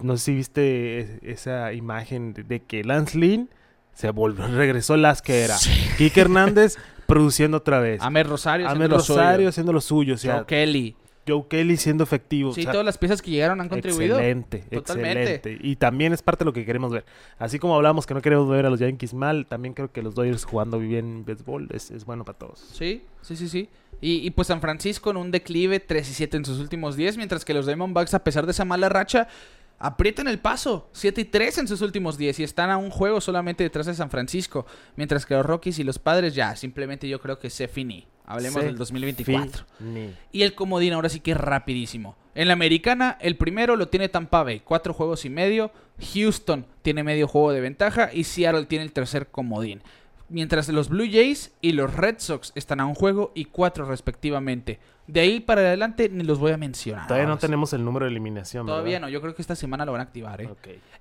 No sé si viste es- esa imagen de que Lance Lynn se volvió, regresó las que era. Kike Hernández produciendo otra vez. Amer Rosario. Amer haciendo lo suyo. Rosario haciendo lo suyo. O sea, Joe Kelly. Joe Kelly siendo efectivo. Sí, o sea, todas las piezas que llegaron han contribuido. Excelente, Totalmente. excelente. Y también es parte de lo que queremos ver. Así como hablamos que no queremos ver a los Yankees mal, también creo que los Dodgers jugando bien béisbol es, es bueno para todos. Sí, sí, sí, sí. Y, y pues San Francisco en un declive 3 y 7 en sus últimos 10, mientras que los Diamondbacks, a pesar de esa mala racha, aprietan el paso. 7 y 3 en sus últimos 10 y están a un juego solamente detrás de San Francisco. Mientras que los Rockies y los Padres ya, simplemente yo creo que se finí. Hablemos Se del 2024. Fini. Y el comodín ahora sí que es rapidísimo. En la americana, el primero lo tiene Tampa Bay, cuatro juegos y medio. Houston tiene medio juego de ventaja y Seattle tiene el tercer comodín. Mientras los Blue Jays y los Red Sox están a un juego y cuatro respectivamente. De ahí para adelante ni los voy a mencionar. Todavía no tenemos el número de eliminación. Todavía ¿verdad? no, yo creo que esta semana lo van a activar. ¿eh?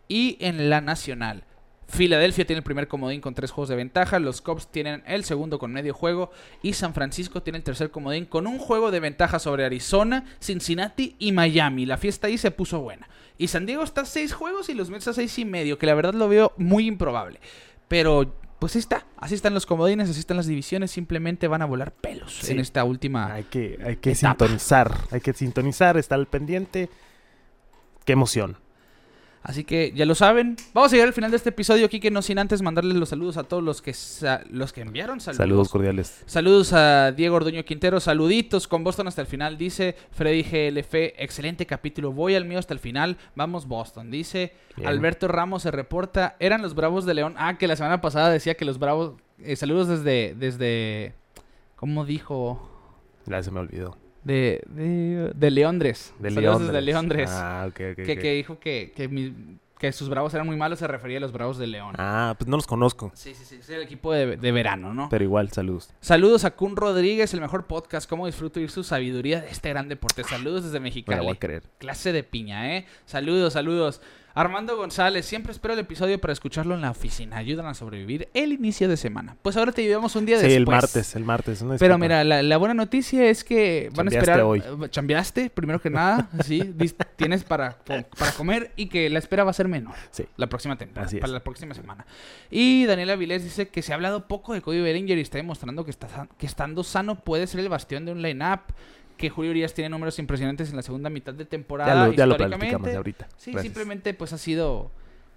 Y en la nacional, Filadelfia tiene el primer comodín con tres juegos de ventaja, los Cubs tienen el segundo con medio juego y San Francisco tiene el tercer comodín con un juego de ventaja sobre Arizona, Cincinnati y Miami. La fiesta ahí se puso buena. Y San Diego está a seis juegos y los Mets a seis y medio, que la verdad lo veo muy improbable. Pero pues ahí está, así están los comodines, así están las divisiones, simplemente van a volar pelos Sí. en esta última... Hay que, hay que Etapa. sintonizar. Hay que sintonizar, estar al pendiente. Qué emoción. Así que ya lo saben. Vamos a llegar al final de este episodio, Kike, no sin antes mandarles los saludos a todos los que los que enviaron saludos. Saludos cordiales. Saludos a Diego Orduño Quintero, saluditos con Boston hasta el final, dice Freddy GLF, excelente capítulo, voy al mío hasta el final, vamos Boston, dice Bien. Alberto Ramos se reporta, eran los Bravos de León, ah, que la semana pasada decía que los Bravos, eh, saludos desde, desde, ¿cómo dijo? Ya se me olvidó. De, de, de Leondres, De Leondres. Ah, ok, ok. que, que dijo que, que, mi- que sus Bravos eran muy malos, se refería a los Bravos de León. Ah, pues no los conozco. Sí, sí, sí, es el equipo de, de verano, ¿no? Pero igual, saludos. Saludos a Kun Rodríguez, el mejor podcast. ¿Cómo disfruto oír su sabiduría de este gran deporte? Saludos desde Mexicali. voy a creer. Clase de piña, ¿eh? Saludos, saludos. Armando González, siempre espero el episodio para escucharlo en la oficina. Ayudan a sobrevivir el inicio de semana. Pues ahora te llevamos un día Sí, después. el martes, el martes. una Pero mira, la, la buena noticia es que van a esperar. hoy. eh, Chambeaste, primero que nada, sí. tienes para, para comer y que la espera va a ser menor. Sí. La próxima temporada, Así es. para la próxima semana. Y Daniela Vilés dice que se ha hablado poco de Cody Bellinger y está demostrando que, está, que estando sano puede ser el bastión de un line-up. Que Julio Urias tiene números impresionantes en la segunda mitad de temporada. Ya lo, ya históricamente. ahorita. Sí, Gracias. simplemente pues ha sido...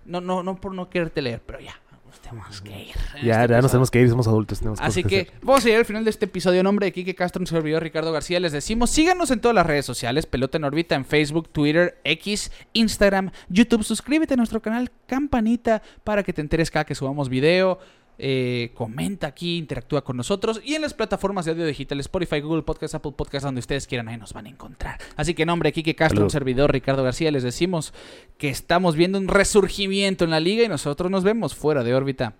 No, no, no por no quererte leer, pero ya. Nos tenemos que ir. Ya, este ya nos tenemos que ir, somos adultos. Tenemos Así que vamos a llegar al final de este episodio. En nombre de Kike Castro, un servidor Ricardo García, les decimos síganos en todas las redes sociales: Pelota en órbita en Facebook, Twitter, X, Instagram, YouTube. Suscríbete a nuestro canal, campanita para que te enteres cada que subamos video. Eh, comenta aquí, interactúa con nosotros y en las plataformas de audio digital Spotify, Google Podcast, Apple Podcast, donde ustedes quieran, ahí nos van a encontrar. Así que nombre Kike Castro, un servidor Ricardo García, les decimos que estamos viendo un resurgimiento en la liga y nosotros nos vemos fuera de órbita.